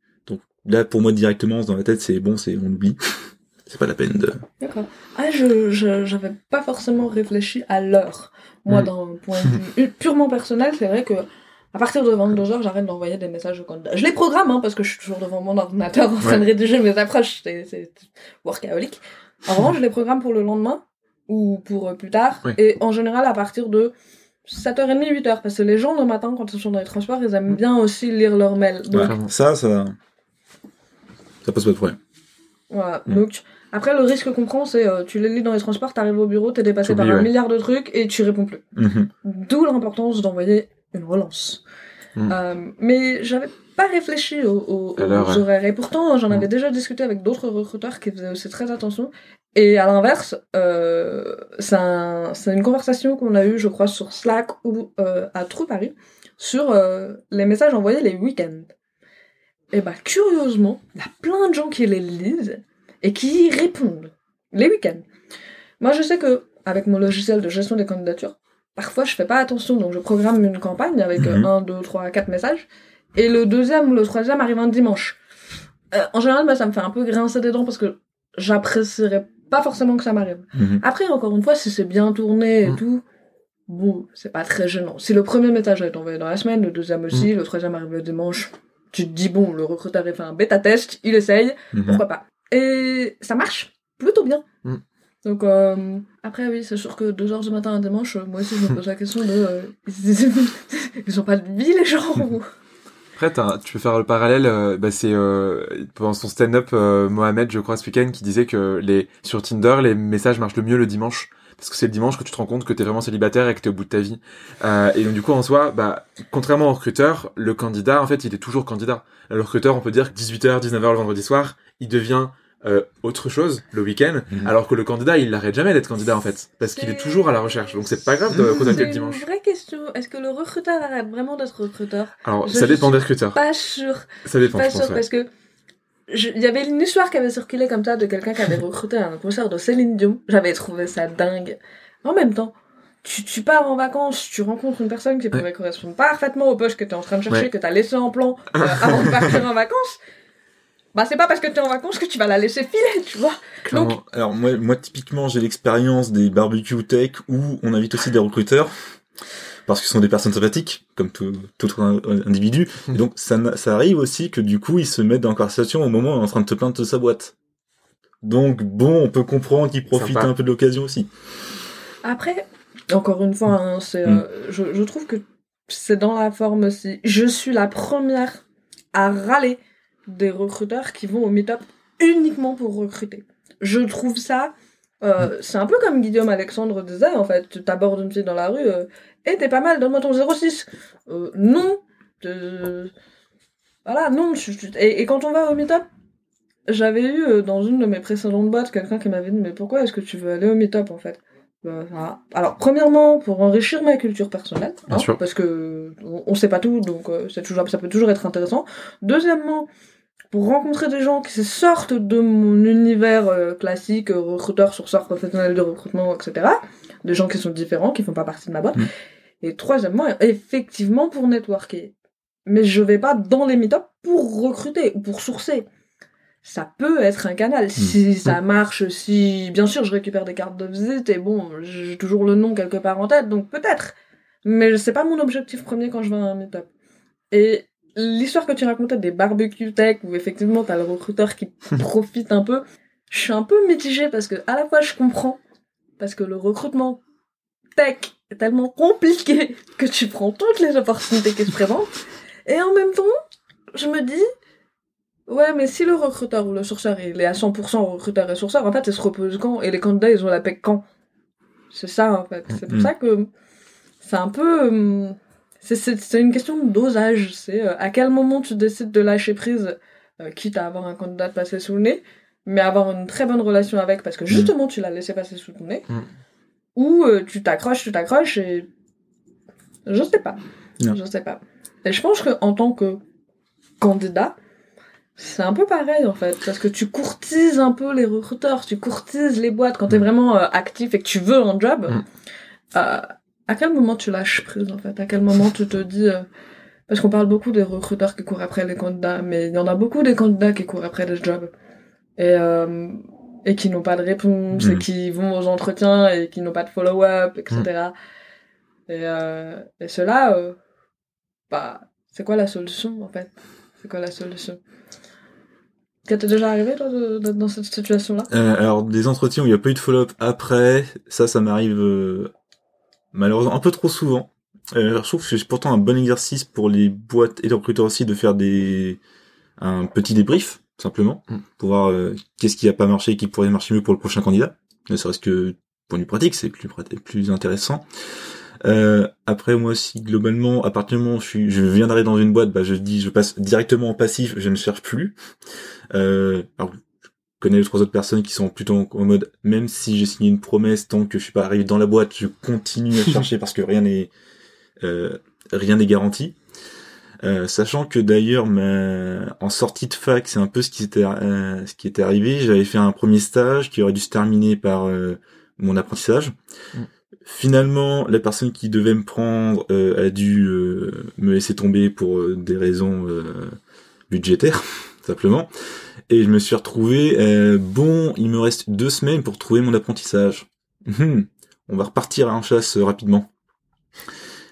Là, pour moi, directement, dans la tête, c'est bon, c'est on oublie. c'est pas la peine de... D'accord. Ah, je, je, j'avais pas forcément réfléchi à l'heure. Moi, Mm. d'un point de vue purement personnel, c'est vrai que à partir de 22h, j'arrête d'envoyer des messages aux candidats. Je les programme, hein, parce que je suis toujours devant mon ordinateur en train de rédiger mes approches. C'est, c'est workaholic. En revanche, je les programme pour le lendemain ou pour euh, plus tard. Ouais. Et en général, à partir de 7h30, 8h. Parce que les gens, le matin, quand ils sont dans les transports, ils aiment Mm. bien aussi lire leurs mails. Donc, Ouais, Vraiment. ça, ça... Ça pose pas de problème. Voilà. Mm. Donc, après, le risque qu'on prend, c'est euh, tu les lis dans les transports, t'arrives au bureau, t'es dépassé par un ouais. milliard de trucs et tu réponds plus. Mhm. D'où l'importance d'envoyer une relance. Mm. Euh, mais j'avais pas réfléchi aux, aux- horaires. Et pourtant, j'en avais Mm. déjà discuté avec d'autres recruteurs qui faisaient aussi très attention. Et à l'inverse, euh, c'est un- c'est une conversation qu'on a eue, je crois, sur Slack ou euh, à True Paris, sur euh, les messages envoyés les week-ends. Et bah, curieusement, il y a plein de gens qui les lisent et qui y répondent les week-ends. Moi, je sais que avec mon logiciel de gestion des candidatures, parfois je fais pas attention, donc je programme une campagne avec Mhm. 1, 2, 3, 4 messages, et le deuxième ou le troisième arrive un dimanche. Euh, en général, moi, ça me fait un peu grincer des dents parce que j'apprécierais pas forcément que ça m'arrive. Mhm. Après, encore une fois, si c'est bien tourné et Mm. tout, bon, c'est pas très gênant. Si le premier message est envoyé dans la semaine, le deuxième aussi, le troisième arrive le dimanche, tu te dis, bon, le recruteur a fait un bêta-test, il essaye, Mhm. pourquoi pas. Et ça marche plutôt bien. Mm. Donc, euh, après, oui, c'est sûr que 2h du matin un dimanche, euh, moi aussi, je me pose la question de. euh, ils, ont pas de vie, les gens ou- Après, tu peux faire le parallèle. euh, bah, c'est pendant son stand-up, Mohamed, je crois, ce week-end, qui disait que les sur Tinder, les messages marchent le mieux le dimanche. Parce que c'est le dimanche que tu te rends compte que t'es vraiment célibataire et que t'es au bout de ta vie. Euh, et donc du coup, en soi, bah, contrairement au recruteur, le candidat, en fait, il est toujours candidat. Le recruteur, on peut dire que 18h, 19h le vendredi soir, il devient euh, autre chose le week-end, Mhm. alors que le candidat, il n'arrête jamais d'être candidat en fait, parce qu'il est toujours à la recherche. Donc c'est pas grave de contacter le C'est dimanche. une vraie question. Est-ce que le recruteur arrête vraiment d'être recruteur Alors Je ça dépend des recruteurs. Pas sûr. Ça dépend, pas je sûr pense. ouais. parce que il y avait une histoire qui avait circulé comme ça de quelqu'un qui avait recruté un concert de Céline Dion. J'avais trouvé ça dingue. En même temps, tu, tu pars en vacances, tu rencontres une personne qui pourrait correspondre parfaitement au poste que tu es en train de chercher, Ouais. que tu as laissé en plan euh, avant de partir en vacances. Bah c'est pas parce que tu es en vacances que tu vas la laisser filer, tu vois. Clairement. Alors moi, moi typiquement, j'ai l'expérience des barbecues tech où on invite aussi des recruteurs parce que ce sont des personnes sympathiques, comme tout, tout individu. Et donc ça, ça arrive aussi que du coup ils se mettent dans la conversation au moment où on est en train de te plaindre de sa boîte. Donc bon, on peut comprendre qu'ils profitent Sympa. un peu de l'occasion aussi. Après, encore une fois, hein, c'est, Mm. euh, je, je trouve que c'est dans la forme aussi. Je suis la première à râler des recruteurs qui vont au meet-up uniquement pour recruter. Je trouve ça Euh, C'est un peu comme Guillaume Alexandre disait, en fait. Tu t'abordes une fille dans la rue, euh, et t'es pas mal, donne-moi ton 06. Euh, non. Euh, Voilà, non. Et, et quand on va au meet-up, j'avais eu euh, dans une de mes précédentes boîtes quelqu'un qui m'avait dit, mais pourquoi est-ce que tu veux aller au meet-up, en fait? Euh, voilà. Alors, premièrement, pour enrichir ma culture personnelle, hein, parce que on, on sait pas tout, donc euh, c'est toujours, ça peut toujours être intéressant. Deuxièmement, pour rencontrer des gens qui sortent de mon univers euh, classique, euh, recruteur, sourceur professionnel de recrutement, etc. Des gens qui sont différents, qui font pas partie de ma boîte. Mm. Et troisièmement, effectivement, pour networker. Mais je vais pas dans les meet pour recruter ou pour sourcer. Ça peut être un canal. Si ça marche, si, bien sûr, je récupère des cartes de visite et bon, j'ai toujours le nom quelque part en tête, donc peut-être. Mais c'est pas mon objectif premier quand je vais à un meet-up. Et l'histoire que tu racontais des barbecues tech où effectivement t'as le recruteur qui profite un peu, je suis un peu mitigée parce que à la fois je comprends parce que le recrutement tech est tellement compliqué que tu prends toutes les opportunités qui se présentent. Et en même temps je me dis ouais mais si le recruteur ou le sourceur il est à 100% recruteur et sourceur en fait il se repose quand? Et les candidats ils ont la PEC quand? C'est ça en fait. C'est pour Mhm. ça que c'est un peu hum, c'est- une question de dosage. C'est euh, à quel moment tu décides de lâcher prise, euh, quitte à avoir un candidat de passer sous le nez, mais avoir une très bonne relation avec parce que justement tu l'as laissé passer sous ton nez, Mm. ou euh, tu t'accroches, tu t'accroches et je sais pas, Non. je sais pas. Et je pense que en tant que candidat, c'est un peu pareil en fait, parce que tu courtises un peu les recruteurs, tu courtises les boîtes quand t'es Mm. vraiment actif et que tu veux un job. Mm. euh, à quel moment tu lâches prise en fait? À quel moment tu te dis euh, parce qu'on parle beaucoup des recruteurs qui courent après les candidats, mais il y en a beaucoup des candidats qui courent après les jobs. Et euh, et qui n'ont pas de réponse et Mm. qui vont aux entretiens et qui n'ont pas de follow-up, etc. Et, euh, et cela, bah, c'est quoi la solution en fait? C'est quoi la solution? Ça t'est déjà arrivé toi de- d'être dans cette situation-là? Euh, alors des entretiens où il n'y a pas eu de follow-up après, ça, ça m'arrive euh, malheureusement un peu trop souvent. Euh, je trouve que c'est pourtant un bon exercice pour les boîtes et les recruteurs aussi de faire des un petit débrief simplement Mm. pour voir euh, qu'est-ce qui a pas marché, qui pourrait marcher mieux pour le prochain candidat. Ne serait-ce que point de vue pratique, c'est plus plus intéressant. Euh, après moi aussi globalement à partir du moment où je, suis, je viens d'arriver dans une boîte, bah je dis je passe directement en passif, je ne cherche plus. Euh, alors connais les trois autres personnes qui sont plutôt en, mode même si j'ai signé une promesse tant que je suis pas arrivé dans la boîte, je continue à chercher parce que rien n'est euh, rien n'est garanti. Euh, sachant que d'ailleurs ma... en sortie de fac, c'est un peu ce qui était euh, ce qui était arrivé. J'avais fait un premier stage qui aurait dû se terminer par euh, mon apprentissage. Mm. Finalement, la personne qui devait me prendre euh, a dû euh, me laisser tomber pour des raisons euh, budgétaires, simplement. Et je me suis retrouvé, euh, bon, il me reste deux semaines pour trouver mon apprentissage. Hum, on va repartir en chasse euh, rapidement.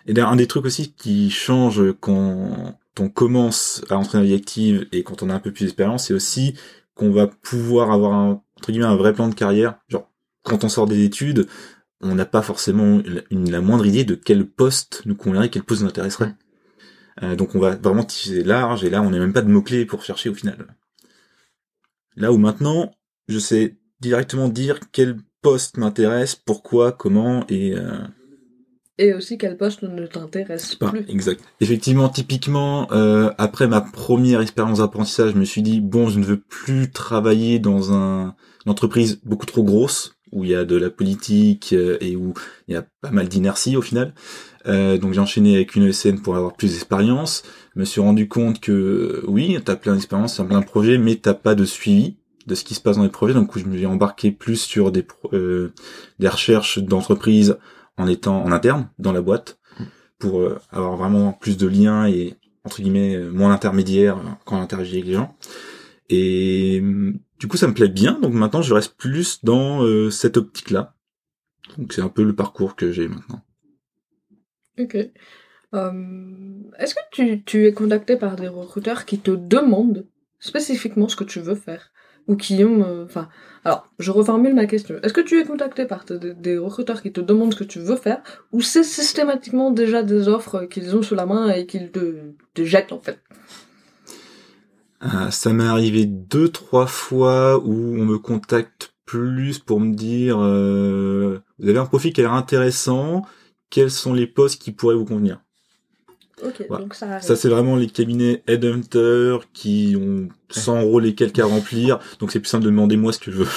Et d'ailleurs, un des trucs aussi qui change quand on commence à entrer dans la vie active et quand on a un peu plus d'expérience, c'est aussi qu'on va pouvoir avoir un, entre guillemets, un vrai plan de carrière. Genre, quand on sort des études, on n'a pas forcément une, une- la moindre idée de quel poste nous conviendrait, quel poste nous intéresserait. Euh, donc on va vraiment tisser large et là on n'a même pas de mots-clés pour chercher au final. Là où maintenant, je sais directement dire quel poste m'intéresse, pourquoi, comment et euh, Et aussi quel poste ne t'intéresse pas plus exact. Effectivement, typiquement, euh, après ma première expérience d'apprentissage, je me suis dit bon, je ne veux plus travailler dans un, une entreprise beaucoup trop grosse où il y a de la politique euh, et où il y a pas mal d'inertie au final. Euh, donc j'ai enchaîné avec une ESN pour avoir plus d'expérience. Je me suis rendu compte que euh, oui, t'as plein d'expérience, t'as plein de projets, mais t'as pas de suivi de ce qui se passe dans les projets. Donc je me suis embarqué plus sur des euh, des recherches d'entreprises en étant en interne dans la boîte pour euh, avoir vraiment plus de liens et entre guillemets euh, moins d'intermédiaires euh, quand on interagit avec les gens. Et du coup, ça me plaît bien. Donc maintenant, je reste plus dans euh, cette optique-là. Donc c'est un peu le parcours que j'ai maintenant. Ok. Euh, Est-ce que tu, es contacté par des recruteurs qui te demandent spécifiquement ce que tu veux faire? Ou qui ont... euh, Enfin, alors, je reformule ma question. Est-ce que tu es contacté par des recruteurs qui te demandent ce que tu veux faire? Ou c'est systématiquement déjà des offres qu'ils ont sous la main et qu'ils te, te jettent en fait? Euh, ça m'est arrivé deux, trois fois où on me contacte plus pour me dire, euh, vous avez un profil qui a l'air intéressant, quels sont les postes qui pourraient vous convenir Ok, Voilà. donc ça arrive. Ça, c'est vraiment les cabinets headhunter qui ont 100 rôles et quelques à remplir, donc c'est plus simple de demander moi ce que je veux.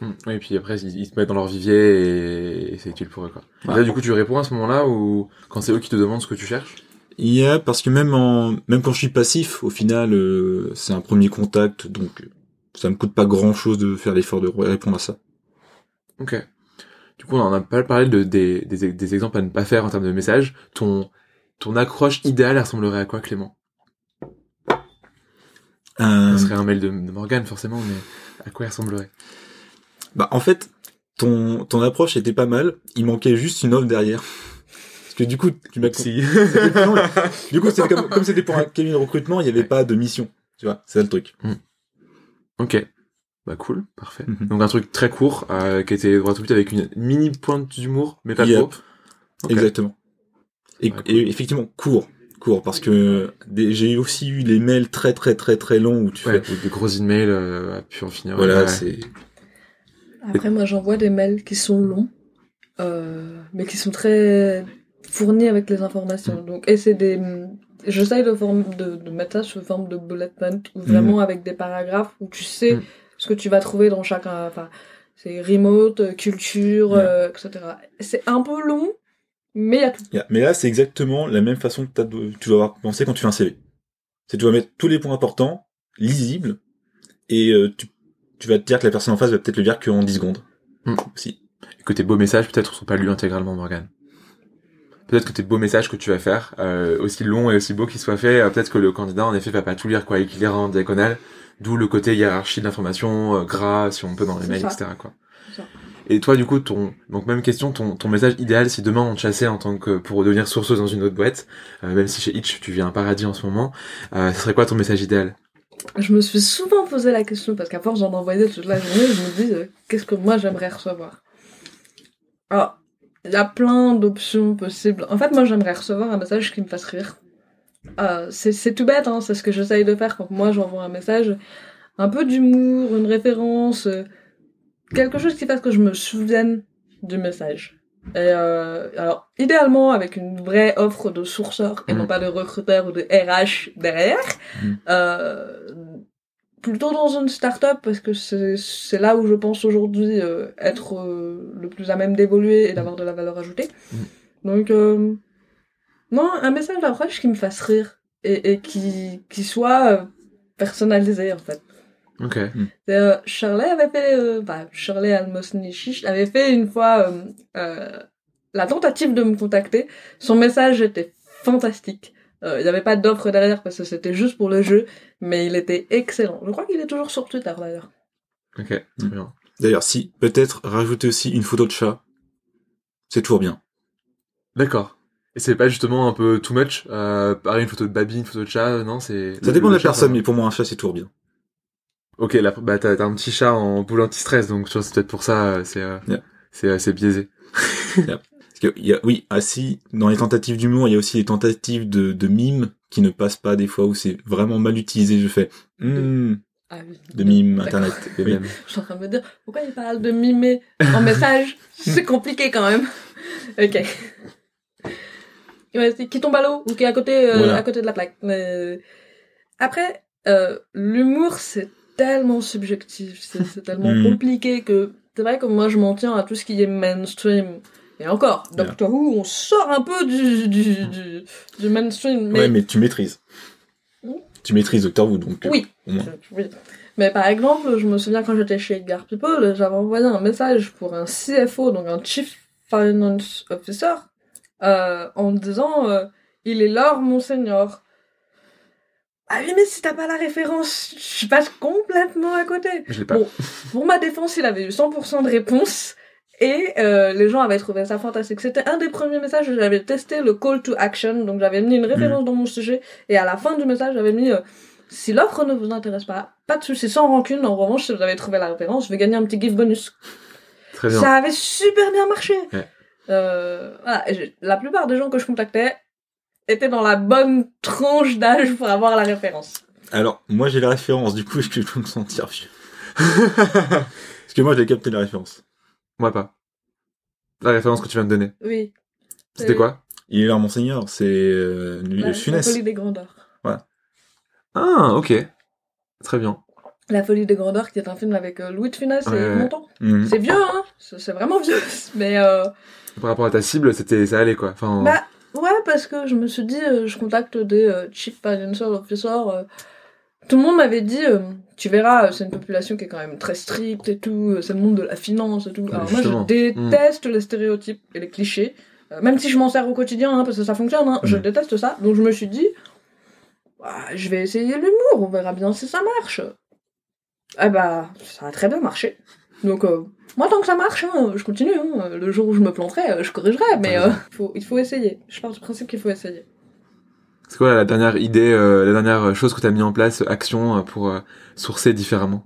Hmm. Oui, et puis après, ils, te mettent dans leur vivier et, c'est utile pour eux, quoi. Et Ouais. là, du coup, tu réponds à ce moment-là ou quand c'est eux qui te demandent ce que tu cherches? Il y a, parce que même en, même quand je suis passif, au final, euh, c'est un premier contact, donc ça me coûte pas grand chose de faire l'effort de répondre à ça. Ok. Du coup, on en a pas parlé de, des, des, des exemples à ne pas faire en termes de messages. Ton, ton accroche idéale elle ressemblerait à quoi, Clément? Euh, Ça serait un mail de, de Morgane, forcément, mais à quoi il ressemblerait? Bah, en fait, ton, ton approche était pas mal. Il manquait juste une offre derrière. Parce que du coup, tu m'as, Si. Du coup, comme, comme c'était pour un cabinet de recrutement, il y avait Ouais. pas de mission. Tu vois, c'est ça le truc. ok. Bah cool, parfait. Mhm. Donc un truc très court, euh, qui était droit au but avec une mini pointe d'humour, mais pas Yep. trop. Exactement. Et, Ouais, cool. et effectivement, court. Court, parce que j'ai aussi eu les mails très très très très longs où tu Ouais, fais, ou des gros emails euh, à pu en finir. voilà, Ouais. c'est, Après, moi, j'envoie des mails qui sont longs, euh, mais qui sont très fournis avec les Mm. informations. Donc, et c'est des, j'essaye de, forme, de, de mettre ça sous forme de bullet point, ou vraiment avec des paragraphes où tu sais Mm. Ce que tu vas trouver dans chacun. Enfin, c'est remote, euh, culture, Yeah. euh, etc. C'est un peu long, mais il y a tout. Yeah. Mais là, c'est exactement la même façon que tu dois avoir pensé quand tu fais un CV. C'est tu vas mettre tous les points importants, lisibles, et euh, tu, tu vas te dire que la personne en face va peut-être le lire qu'en 10 secondes. Mm. Aussi. Et que tes beaux messages peut-être sont pas lus intégralement, Morgane. Peut-être que tes beaux messages que tu vas faire, euh, aussi longs et aussi beaux qu'ils soient faits, euh, peut-être que le candidat en effet va pas tout lire quoi, et qu'il lira en diagonale, d'où le côté hiérarchie de l'information, euh, gras si on peut dans les mails, ça. etc. quoi. Et toi du coup, ton donc même question, ton, ton message idéal si demain on te chassait en tant que pour devenir sourceuse dans une autre boîte, euh, même si chez Itch tu vis un paradis en ce moment, euh, ce serait quoi ton message idéal? Je me suis souvent posé la question parce qu'à force j'en envoyais toute la journée, je me dis euh, qu'est-ce que moi j'aimerais recevoir? Alors, il y a plein d'options possibles. En fait, moi j'aimerais recevoir un message qui me fasse rire. Euh, c'est tout bête, hein, c'est ce que j'essaye de faire quand moi j'envoie un message. Un peu d'humour, une référence, euh, quelque chose qui fasse que je me souvienne du message. Et euh, alors, idéalement, avec une vraie offre de sourceur et non pas de recruteur ou de RH derrière. Mhm. Euh, plutôt dans une start-up parce que c'est là où je pense aujourd'hui euh, être euh, le plus à même d'évoluer et d'avoir de la valeur ajoutée. Mhm. Donc, euh, non, un message d'approche qui me fasse rire et, et qui, qui soit euh, personnalisé en fait. Ok. Et, euh, Shirley avait fait, euh, bah, Shirley Almosnichi avait fait une fois euh, euh, la tentative de me contacter. Son message était fantastique. Euh, Il n'y avait pas d'offre derrière parce que c'était juste pour le jeu, mais il était excellent. Je crois qu'il est toujours sur Twitter d'ailleurs. Ok. Bien. D'ailleurs, si, peut-être rajouter aussi une photo de chat. C'est toujours bien. D'accord. Et c'est pas justement un peu too much euh, Pareil, une photo de Baby, une photo de chat, euh, non c'est. Ça dépend de la personne, mais pour moi, un chat, c'est toujours bien. Ok, là, bah t'as t'as un petit chat en boule anti-stress, donc tu vois, c'est peut-être pour ça, euh, c'est euh, Yeah. c'est euh, c'est biaisé. Parce que, il y a, oui, ah si, dans les tentatives d'humour, il y a aussi les tentatives de, de mimes qui ne passent pas des fois où c'est vraiment mal utilisé. Je fais, hmm, Ah oui. de mimes, D'accord. internet. Je suis en train de me dire, pourquoi il parle de mimer en message? C'est compliqué quand même. ok. Qui tombe à l'eau ou qui est à côté, euh, Voilà. à côté de la plaque. Mais... Après, euh, l'humour, c'est tellement subjectif, c'est tellement Mm. compliqué que c'est vrai que moi, je m'en tiens à tout ce qui est mainstream. Et encore, Yeah. Doctor Who, on sort un peu du, du, du, du mainstream. Mais Ouais, mais tu maîtrises. Hmm? Tu maîtrises Doctor Who, donc. euh, oui, je- oui. Mais par exemple, je me souviens quand j'étais chez Edgar People, j'avais envoyé un message pour un CFO, donc un Chief Finance Officer, euh, en disant euh, Il est l'or, monseigneur. Ah oui, mais si t'as pas la référence, je passe complètement à côté. Je l'ai pas. Bon, pour ma défense, il avait eu 100% de réponse. Et euh, les gens avaient trouvé ça fantastique. C'était un des premiers messages où j'avais testé le call to action. Donc j'avais mis une référence dans mon sujet. Et à la fin du message, j'avais mis euh, si l'offre ne vous intéresse pas, pas de souci, sans rancune. En revanche, si vous avez trouvé la référence, je vais gagner un petit gift bonus. Très bien. Ça avait super bien marché. Ouais. Euh, voilà. La plupart des gens que je contactais étaient dans la bonne tranche d'âge pour avoir la référence. Alors, moi, j'ai la référence, du coup, est-ce que je peux me sentir vieux Parce que moi, j'ai capté la référence. Moi pas. La référence que tu viens de donner. Oui. C'était Euh, quoi? Il est là, monseigneur, c'est euh, La, la Funès. folie des grandeurs. Ah, ok. Très bien. La folie des grandeurs, qui est un film avec euh, Louis de Funès Ouais, et ouais. Montand. Mhm. C'est vieux, hein C'est c'est vraiment vieux. Mais euh, Par rapport à ta cible, c'était ça allait quoi. Enfin, bah ouais, parce que je me suis dit, euh, je contacte des euh, chief financial officers. euh, tout le monde m'avait dit, euh, tu verras, c'est une population qui est quand même très stricte et tout, c'est le monde de la finance et tout. Alors moi, je déteste les stéréotypes et les clichés. Même si je m'en sers au quotidien, hein, parce que ça fonctionne, hein, je Mhm. déteste ça. Donc je me suis dit, bah, je vais essayer l'humour, on verra bien si ça marche. Eh bah, ça a très bien marché. Donc, euh, moi, tant que ça marche, hein, je continue. hein. Le jour où je me planterai, euh, je corrigerai, mais euh, faut, il faut essayer. Je pars du principe qu'il faut essayer. c'est quoi la dernière idée, euh, la dernière chose que t'as mis en place, action euh, pour euh, sourcer différemment?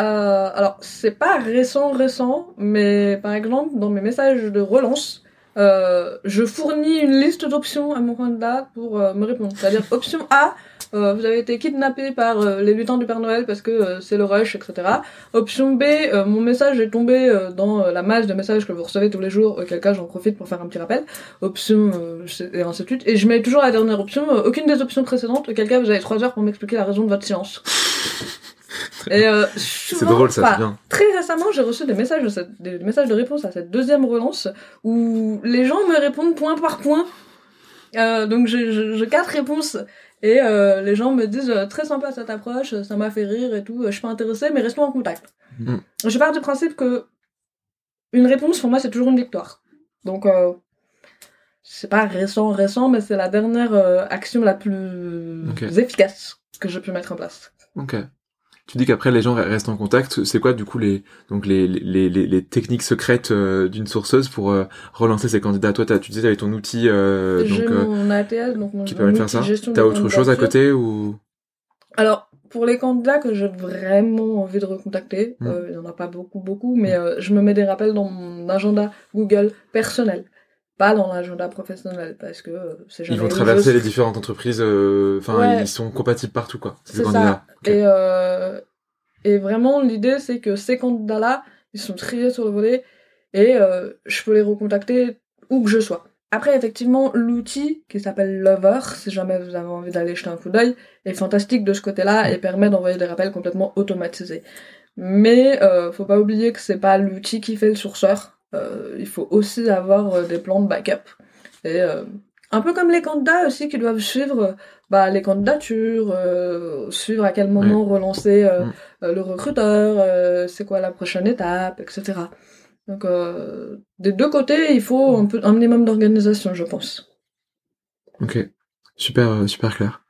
Euh, alors, c'est pas récent, récent, mais par exemple, dans mes messages de relance, euh, je fournis une liste d'options à mon candidat pour euh, me répondre. C'est-à-dire, option A, euh, vous avez été kidnappé par euh, les lutins du Père Noël parce que c'est le rush, etc. Option B, euh, mon message est tombé dans la masse de messages que vous recevez tous les jours, auquel cas j'en profite pour faire un petit rappel. Option, euh, et ainsi de suite. Et je mets toujours la dernière option, aucune des options précédentes, auquel cas vous avez trois heures pour m'expliquer la raison de votre silence. Et euh, C'est drôle ça, c'est bien. Très récemment, j'ai reçu des messages, de cette- des messages de réponse à cette deuxième relance où les gens me répondent point par point. Euh, donc j'ai quatre réponses et euh, les gens me disent euh, très sympa cette approche, ça m'a fait rire et tout, je suis pas intéressée, mais restons en contact. Mm. Je pars du principe que une réponse pour moi c'est toujours une victoire. Donc c'est pas récent récent, mais c'est la dernière action la plus efficace que j'ai pu mettre en place. Ok. Tu dis qu'après les gens re- restent en contact. C'est quoi du coup les donc les les les, les techniques secrètes euh, d'une sourceuse pour euh, relancer ses candidats? Toi, t'as- tu disais t'avais ton outil euh, donc mon ATS, donc mon qui permet de faire ça. T'as autre chose à côté ou? Alors, pour les candidats que j'ai vraiment envie de recontacter, Mm. euh, il n'y en a pas beaucoup, beaucoup, mais je me mets des rappels dans mon agenda Google personnel, pas dans l'agenda professionnel, parce que euh, c'est ils jamais vont où traverser les différentes entreprises euh, Enfin, Ouais. ils sont compatibles partout quoi. Ces C'est ça. Et, euh, et vraiment, l'idée, c'est que ces candidats-là, ils sont triés sur le volet et je peux les recontacter où que je sois. Après, effectivement, l'outil qui s'appelle Lover, si jamais vous avez envie d'aller jeter un coup d'œil, est fantastique de ce côté-là et permet d'envoyer des rappels complètement automatisés. Mais euh, faut pas oublier que c'est pas l'outil qui fait le sourceur. Euh, il faut aussi avoir euh, des plans de backup. Et euh, un peu comme les candidats aussi qui doivent suivre bah, les candidatures, euh, suivre à quel moment relancer euh, Mm. euh, le recruteur, c'est quoi la prochaine étape, etc. Donc des deux côtés, il faut un, peu, un minimum d'organisation, je pense. Ok. Super super clair.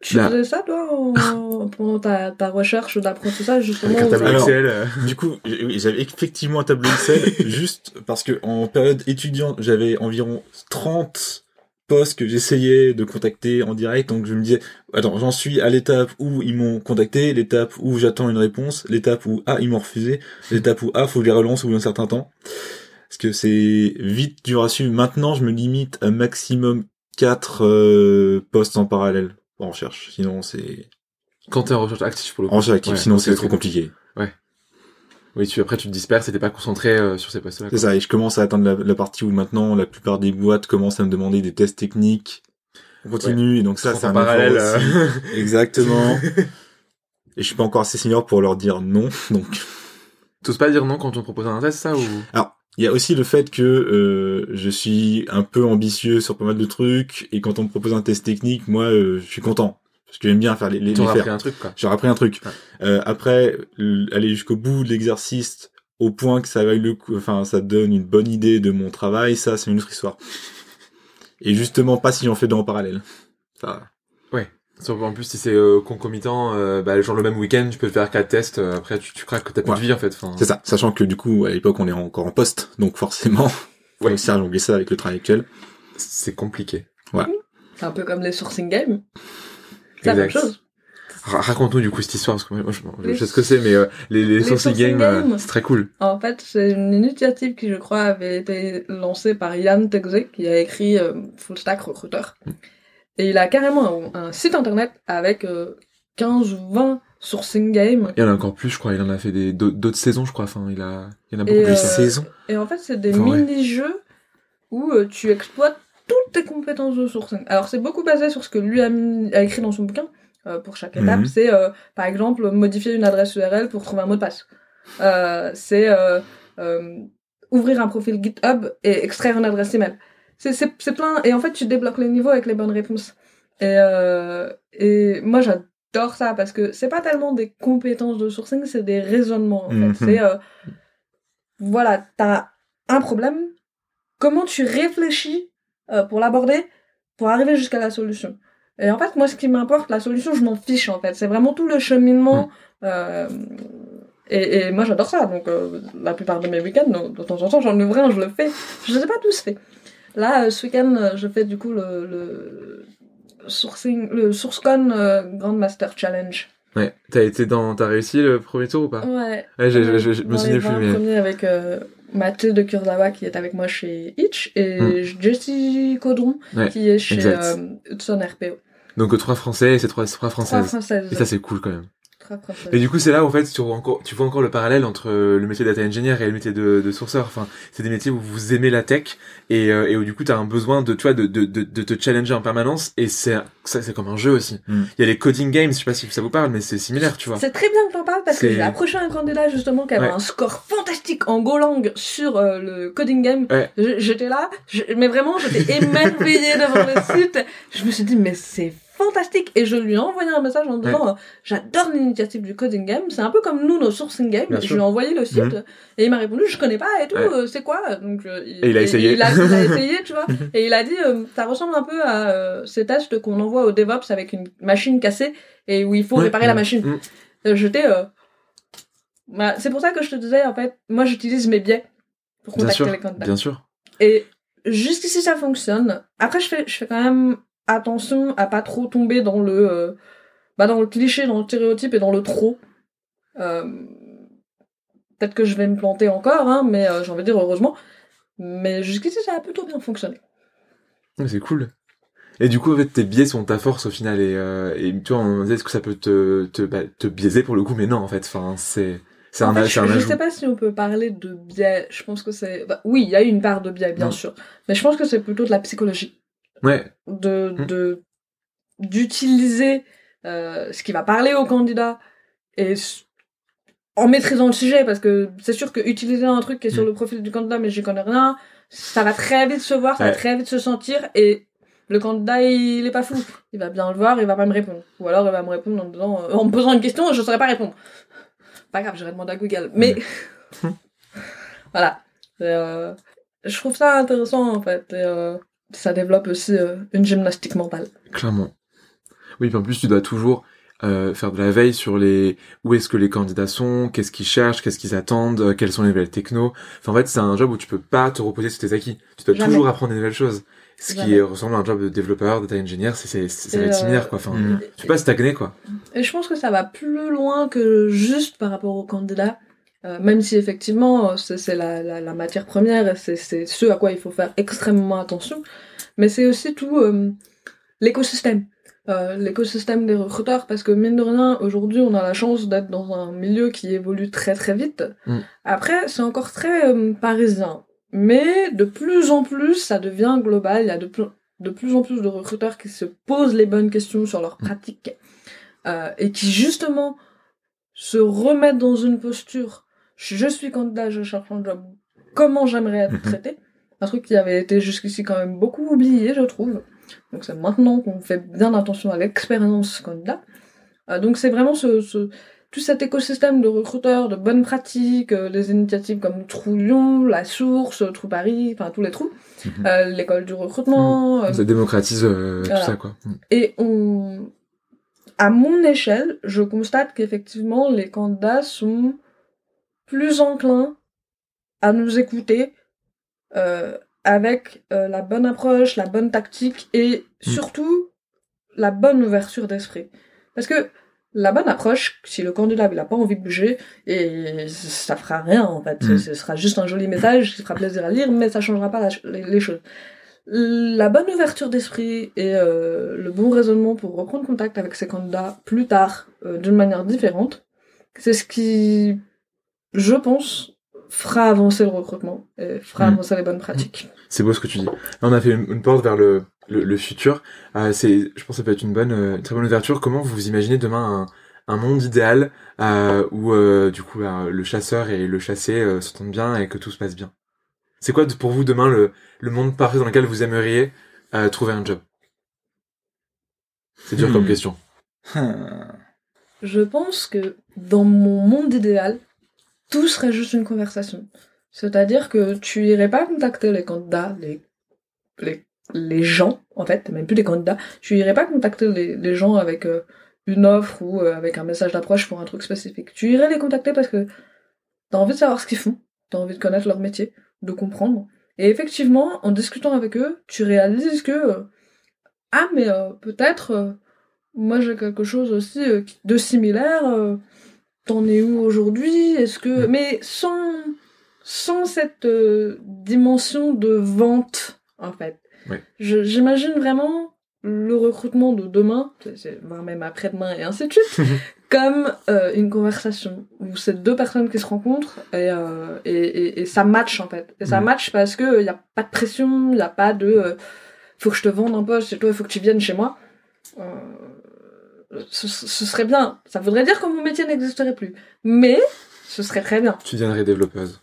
Tu Là- faisais ça, toi, en- pendant ta, ta recherche d'apprentissage, justement Avec un tableau Excel. Du coup, j'avais effectivement un tableau Excel, juste parce que en période étudiante, j'avais environ 30 postes que j'essayais de contacter en direct, donc je me disais, attends, j'en suis à l'étape où ils m'ont contacté, l'étape où j'attends une réponse, l'étape où, ah, ils m'ont refusé, l'étape où, ah, faut que je les relance au bout d'un certain temps. Parce que c'est vite dur à suivre. Maintenant, je me limite à maximum 4 euh, postes en parallèle en recherche. Sinon, c'est Quand t'es en recherche active pour le coup. en recherche active, Ouais, sinon c'est trop compliqué. Oui, tu après tu te disperses et t'es pas concentré euh, sur ces postes-là. C'est ça, et je commence à atteindre la, la partie où maintenant la plupart des boîtes commencent à me demander des tests techniques. On continue, et donc ça, c'est un parallèle, aussi. Exactement. et je suis pas encore assez senior pour leur dire non, donc. T'oses pas dire non quand on te propose un test, ça ou? Il y a aussi le fait que euh, je suis un peu ambitieux sur pas mal de trucs, et quand on me propose un test technique, moi, euh, je suis content. Parce que j'aime bien faire les, les, les faire. appris un truc quoi. J'aurais appris un truc. Ouais. Euh, après, aller jusqu'au bout de l'exercice, au point que ça vaille le coup, enfin, ça donne une bonne idée de mon travail, ça, c'est une autre histoire. Et justement, pas si j'en fais deux en parallèle. Ça, en plus si c'est euh, concomitant, euh, bah, genre le même week-end, tu peux te faire quatre tests. euh, après tu, tu craques que t'as plus Ouais. de vie en fait. Enfin, c'est ça. Sachant que du coup, à l'époque, on est encore en poste, donc forcément, Ouais. aussi allonger ça avec le travail actuel. c'est compliqué. C'est un peu comme les sourcing games. C'est la même Exact. chose. Ra- Raconte-nous du coup cette histoire parce que moi, je, sais ce que c'est, mais euh, les, les, les sourcing sourcing games, euh, c'est très cool. En fait, c'est une initiative qui, je crois, avait été lancée par Yann Tegze, qui a écrit euh, Full Stack Recruiter. Et il a carrément un, un site internet avec euh, 15 ou 20 sourcing game. Il y en a encore plus, je crois. Il en a fait des d'autres saisons, je crois. Enfin, il a, il y en a beaucoup Et, plus. euh, saisons. Et en fait, c'est des Enfin, ouais. mini-jeux où euh, tu exploites toutes tes compétences de sourcing. Alors, c'est beaucoup basé sur ce que lui a, mis- a écrit dans son bouquin. euh, pour chaque étape, Mhm. c'est euh, par exemple modifier une adresse URL pour trouver un mot de passe. Euh, c'est euh, euh, ouvrir un profil GitHub et extraire une adresse email. C'est plein et en fait tu débloques les niveaux avec les bonnes réponses. Et euh, et moi j'adore ça parce que c'est pas tellement des compétences de sourcing, c'est des raisonnements en Mhm. fait. C'est euh, voilà, t'as un problème, comment tu réfléchis euh, pour l'aborder, pour arriver jusqu'à la solution? Et en fait, moi, ce qui m'importe, la solution, je m'en fiche, en fait. C'est vraiment tout le cheminement. euh, et, et moi, j'adore ça. Donc, la plupart de mes week-ends, de, de temps en temps, j'en ouvre un, je le fais. Je ne sais pas tous fait. Là, euh, ce week-end, euh, je fais du coup le, le sourcing, le SourceCon euh, Grandmaster Challenge. Ouais. T'as été dans, t'as réussi le premier tour ou pas? Ouais. Ouais, j'ai- j'ai- j'ai- je me 20 mais. premiers avec euh, Mathilde de Kurzawa qui est avec moi chez Itch et Hmm. Jessie Caudron Ouais, qui est chez euh, Hudson RPO. Donc trois français et c'est trois, trois Trois françaises. françaises. Et ça c'est cool quand même. Françaises. Et du coup c'est là en fait tu vois encore, tu vois encore le parallèle entre euh, le métier de data engineer et le métier de, de sourceur. Enfin c'est des métiers où vous aimez la tech et, euh, et où du coup t'as un besoin de toi de, de, de, de te challenger en permanence et c'est ça c'est comme un jeu aussi. Mm. Il y a les coding games, je sais pas si ça vous parle mais c'est similaire tu vois. C'est très bien que t'en parles parce que j'ai approché un candidat justement qui avait Ouais. un score fantastique en Golang sur euh, le coding game. Ouais. J'étais là, je- mais vraiment j'étais émerveillée devant le site. Je me suis dit mais c'est fantastique et je lui ai envoyé un message en disant euh, j'adore l'initiative du coding game. C'est un peu comme nous nos sourcing games. Bien Je sûr. lui ai envoyé le site et il m'a répondu je connais pas et tout. Ouais. euh, c'est quoi? Donc euh, Et il a essayé. Il a, il a essayé tu vois. Et il a dit ça ressemble un peu à ces tests qu'on envoie au DevOps avec une machine cassée et où il faut Ouais. réparer la Mm. machine. Mm. J'étais bah, c'est pour ça que je te disais en fait moi j'utilise mes biais pour Bien contacter sûr, les candidats bien sûr. et jusqu'ici ça fonctionne après je fais je fais quand même attention à pas trop tomber dans le euh, bah dans le cliché dans le stéréotype et dans le trop Euh, peut-être que je vais me planter encore hein, mais euh, j'ai envie de dire heureusement mais jusqu'ici ça a plutôt bien fonctionné C'est cool. Et du coup, en fait, tes biais sont ta force au final. Et, euh, et tu vois, on disait, est-ce que ça peut te, te, bah, te biaiser pour le coup Mais non, en fait. Enfin, c'est, c'est En un, fait, je, un je sais pas si on peut parler de biais. Je pense que c'est. bah, oui, il y a une part de biais, bien Non. sûr. Mais je pense que c'est plutôt de la psychologie. Ouais, De, de, d'utiliser euh, ce qui va parler au candidat et en maîtrisant le sujet, parce que c'est sûr que utiliser un truc qui est sur Hmm. le profil du candidat, mais j'y connais rien, ça va très vite se voir, ça va très vite se sentir et le candidat, il est pas fou. Il va bien le voir, il va pas me répondre. Ou alors il va me répondre en, disant, euh, en me posant une question, je saurais pas répondre. Pas grave, j'irai demander à Google. Mais voilà. Euh, je trouve ça intéressant en fait. Et, ça développe aussi euh, une gymnastique mentale. clairement. Oui, puis en plus, tu dois toujours euh, faire de la veille sur les où est-ce que les candidats sont, qu'est-ce qu'ils cherchent, qu'est-ce qu'ils attendent, euh, quelles sont les nouvelles technos. Enfin, en fait, c'est un job où tu peux pas te reposer sur tes acquis. Tu dois Jamais. toujours apprendre des nouvelles choses. Ce qui ressemble à un job de développeur, data engineer, c'est, c'est, c'est- ça va être euh, similaire, quoi. Enfin, Mm. tu peux pas stagner, quoi. Et je pense que ça va plus loin que juste par rapport aux candidats. Euh, même si effectivement euh, c'est la, la, la matière première, c'est ce à quoi il faut faire extrêmement attention, mais c'est aussi tout euh, l'écosystème. Euh, l'écosystème des recruteurs, parce que mine de rien, aujourd'hui on a la chance d'être dans un milieu qui évolue très très vite. Mm. Après, c'est encore très euh, parisien. Mais de plus en plus, ça devient global. Il y a de, plus de plus en plus de recruteurs qui se posent les bonnes questions sur leur pratique euh, et qui justement se remettent dans une posture je suis candidat, je cherche un job, comment j'aimerais être Mhm. traité? Un truc qui avait été jusqu'ici quand même beaucoup oublié, je trouve. Donc c'est maintenant qu'on fait bien attention à l'expérience candidat. Euh, donc c'est vraiment ce, ce, tout cet écosystème de recruteurs, de bonnes pratiques, euh, les initiatives comme Trou Lyon, La Source, Trou Paris, enfin tous les trous, Mhm. euh, l'école du recrutement, euh, Ça démocratise voilà. tout ça, quoi. Mm. et on, à mon échelle, je constate qu'effectivement, les candidats sont plus enclins à nous écouter euh, avec euh, la bonne approche, la bonne tactique et Mm. surtout la bonne ouverture d'esprit. Parce que la bonne approche, si le candidat il a pas envie de bouger, et ça fera rien en fait, Mm. ce sera juste un joli message qui fera plaisir à lire, mais ça changera pas la ch- les, les choses. La bonne ouverture d'esprit et euh, le bon raisonnement pour reprendre contact avec ses candidats plus tard, euh, d'une manière différente, c'est ce qui, je pense, fera avancer le recrutement et fera Mm. avancer les bonnes pratiques. C'est beau ce que tu dis. Là, on a fait une, une porte vers le, le, le futur. Euh, c'est, je pense que ça peut être une bonne, euh, une très bonne ouverture. Comment vous imaginez demain un, un monde idéal euh, où euh, du coup euh, le chasseur et le chassé euh, s'entendent bien et que tout se passe bien? C'est quoi pour vous demain le, le monde parfait dans lequel vous aimeriez euh, trouver un job? C'est dur Hmm. comme question. Je pense que dans mon monde idéal, tout serait juste une conversation. C'est-à-dire que tu irais pas contacter les candidats, les, les, les gens, en fait, même plus les candidats, tu irais pas contacter les, les gens avec euh, une offre ou euh, avec un message d'approche pour un truc spécifique. Tu irais les contacter parce que t'as envie de savoir ce qu'ils font, t'as envie de connaître leur métier, de comprendre. Et effectivement, en discutant avec eux, tu réalises que ah mais euh, peut-être moi j'ai quelque chose aussi de similaire. T'en es où aujourd'hui? Est-ce que Mm. mais sans sans cette euh, dimension de vente en fait. J'imagine vraiment le recrutement de demain, même après-demain et ainsi de suite, comme euh, une conversation où c'est deux personnes qui se rencontrent et, euh, et, et, et ça match en fait. Et ça Mm. match parce que y a pas de pression, il y a pas de faut que je te vende un poste et toi il faut que tu viennes chez moi. Euh, ce, ce serait bien. Ça voudrait dire que mon métier n'existerait plus. Mais ce serait très bien. Tu deviendrais développeuse.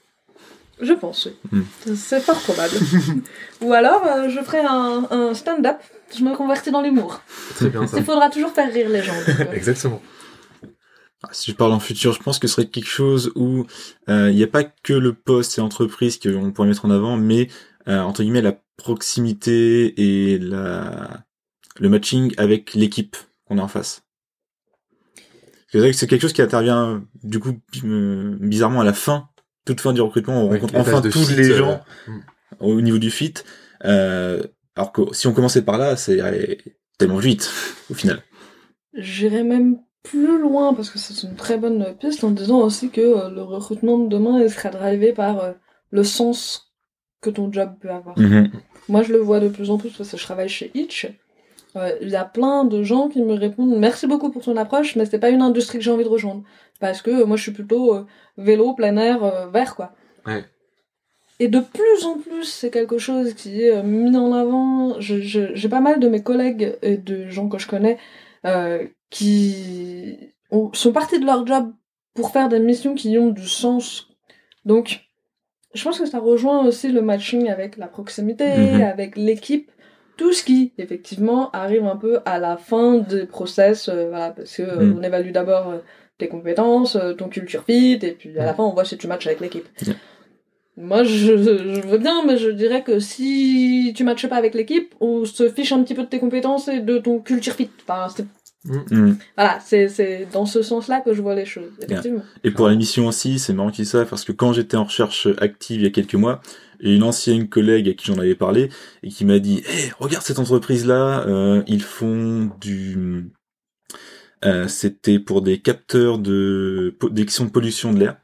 Je pense, oui. Hmm. C'est fort probable. Ou alors, euh, je ferai un, un stand-up. Je me convertis dans l'humour. Très bien ça. Il faudra toujours faire rire les gens. donc, euh, Exactement. Ah, Si je parle en futur, je pense que ce serait quelque chose où euh, il n'y a pas que le poste et l'entreprise qu'on pourrait mettre en avant, mais euh, entre guillemets la proximité et la le matching avec l'équipe qu'on a en face. C'est vrai que c'est quelque chose qui intervient du coup bizarrement à la fin, toute fin du recrutement, on Oui, rencontre enfin tous fit, les euh, gens hmm. au niveau du fit. Euh, alors que si on commençait par là, c'est tellement vite au final. J'irai même plus loin parce que c'est une très bonne piste en disant aussi que euh, le recrutement de demain il sera drivé par euh, le sens que ton job peut avoir. Mhm. Moi, je le vois de plus en plus parce que je travaille chez Itch. Euh, Il y a plein de gens qui me répondent merci beaucoup pour ton approche, mais c'est pas une industrie que j'ai envie de rejoindre parce que euh, moi je suis plutôt euh, vélo, plein air, euh, vert quoi. Ouais. Et de plus en plus, c'est quelque chose qui est euh, mis en avant. Je- je- J'ai pas mal de mes collègues et de gens que je connais euh, qui ont- sont partis de leur job pour faire des missions qui ont du sens. Donc, je pense que ça rejoint aussi le matching avec la proximité, Mhm. avec l'équipe, tout ce qui, effectivement, arrive un peu à la fin des process, euh, voilà, parce que euh, Mhm. on évalue d'abord euh, tes compétences, ton culture fit, et puis à la Mhm. fin, on voit si tu matches avec l'équipe. Ouais. Moi, je, je veux bien, mais je dirais que si tu matches pas avec l'équipe, on se fiche un petit peu de tes compétences et de ton culture fit. Enfin, c'est- voilà, c'est c'est dans ce sens-là que je vois les choses, effectivement. Et pour la mission aussi, c'est marrant qu'ils savent parce que quand j'étais en recherche active il y a quelques mois, une ancienne collègue à qui j'en avais parlé et qui m'a dit hey, regarde cette entreprise là, ils font du euh, c'était pour des capteurs de d'émission de pollution de l'air.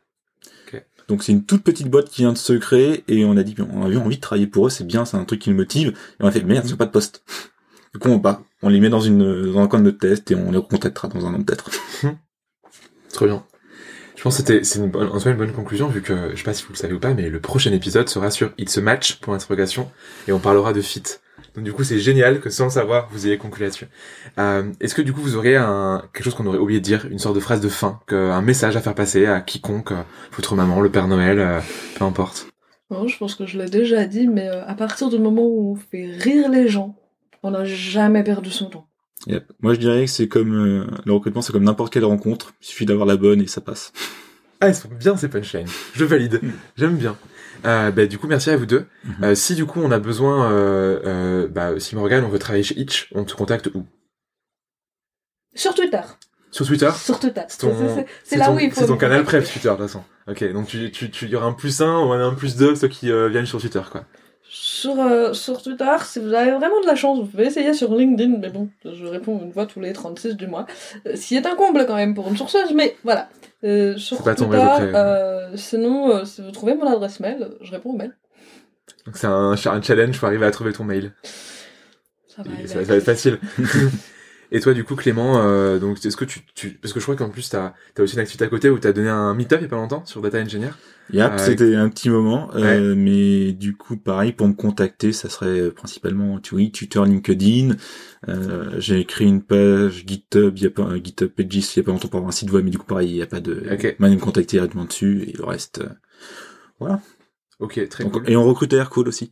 Ok. Donc c'est une toute petite boîte qui vient de se créer et on a dit on a eu envie de travailler pour eux, c'est bien, c'est un truc qui nous motive et on a fait merde, ils ont pas de poste. Du coup on part, on les met dans une dans un coin de notre test et on les recontactera dans un an peut-être. Trop bien. Je pense que c'était c'est une bonne, en une bonne conclusion vu que je sais pas si vous le savez ou pas, mais le prochain épisode sera sur It's a Match pour interrogation et on parlera de fit. Donc du coup c'est génial que sans le savoir vous ayez conclu là-dessus. Euh, Est-ce que du coup vous auriez un quelque chose qu'on aurait oublié de dire, une sorte de phrase de fin, que, un message à faire passer à quiconque, euh, votre maman, le Père Noël, euh, peu importe? Non, je pense que je l'ai déjà dit, mais à partir du moment où on fait rire les gens, on n'a jamais perdu son temps. Yep. Moi, je dirais que c'est comme euh, le recrutement, c'est comme n'importe quelle rencontre. Il suffit d'avoir la bonne et ça passe. Ah, ils sont bien ces punchlines. Je valide. Mm. J'aime bien. Euh, bah, du coup, merci à vous deux. Mhm. Euh, si du coup on a besoin, euh, euh, bah, si Morgan, on veut travailler chez Itch, on te contacte où? Sur Twitter. Sur Twitter? Sur Twitter. C'est ton- là ton, où il faut. C'est ton canal préf Twitter de toute façon. Ok, donc tu, tu, tu, il y aura un plus un ou un plus deux ceux qui euh, viennent sur Twitter quoi. Sur, euh, sur Twitter, si vous avez vraiment de la chance, vous pouvez essayer sur LinkedIn, mais bon, je réponds une fois tous les 36 du mois. Euh, Ce qui est un comble quand même pour une sourceuse, mais voilà. Euh, sur Twitter, préféré. euh, sinon, euh, si vous trouvez mon adresse mail, je réponds au mail. Donc c'est un, un challenge pour arriver à trouver ton mail. Va Et ça va être facile. Et toi, du coup, Clément, euh, donc est-ce que tu, tu, parce que je crois qu'en plus t'as as aussi une activité à côté où t'as donné un meet-up il y a pas longtemps sur data engineer. Yep, Euh, c'était un petit moment, euh, mais du coup, pareil, pour me contacter, ça serait principalement, tu oui, tuteur LinkedIn. Euh, j'ai créé une page GitHub, il y a pas un GitHub Pages, il y a pas longtemps pour avoir un site web, mais du coup, pareil, il y a pas de Ok. moyen de me contacter directement dessus, et le reste, euh, voilà. Ok, très Donc, cool. Et on recrute Aircode aussi.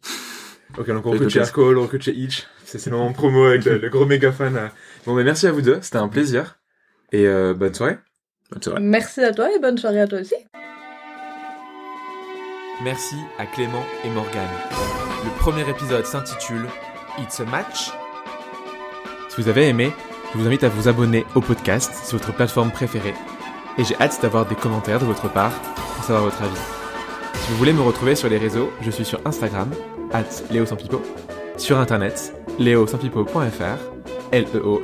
Ok, donc on recrute chez on recrute chez Itch. C'est c'est le moment promo avec le, le gros mégaphone. euh. Bon, mais merci à vous deux, c'était un plaisir. Et euh, bonne soirée. Bonne soirée. Merci à toi et bonne soirée à toi aussi. Merci à Clément et Morgane. Le premier épisode s'intitule It's a Match. Si vous avez aimé, je vous invite à vous abonner au podcast sur votre plateforme préférée. Et j'ai hâte d'avoir des commentaires de votre part pour savoir votre avis. Si vous voulez me retrouver sur les réseaux, je suis sur Instagram, at léosanpipo, sur internet, leosanpipo.fr, l e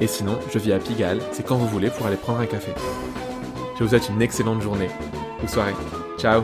et sinon, je vis à Pigalle, c'est quand vous voulez pour aller prendre un café. Je vous souhaite une excellente journée ou soirée. Ciao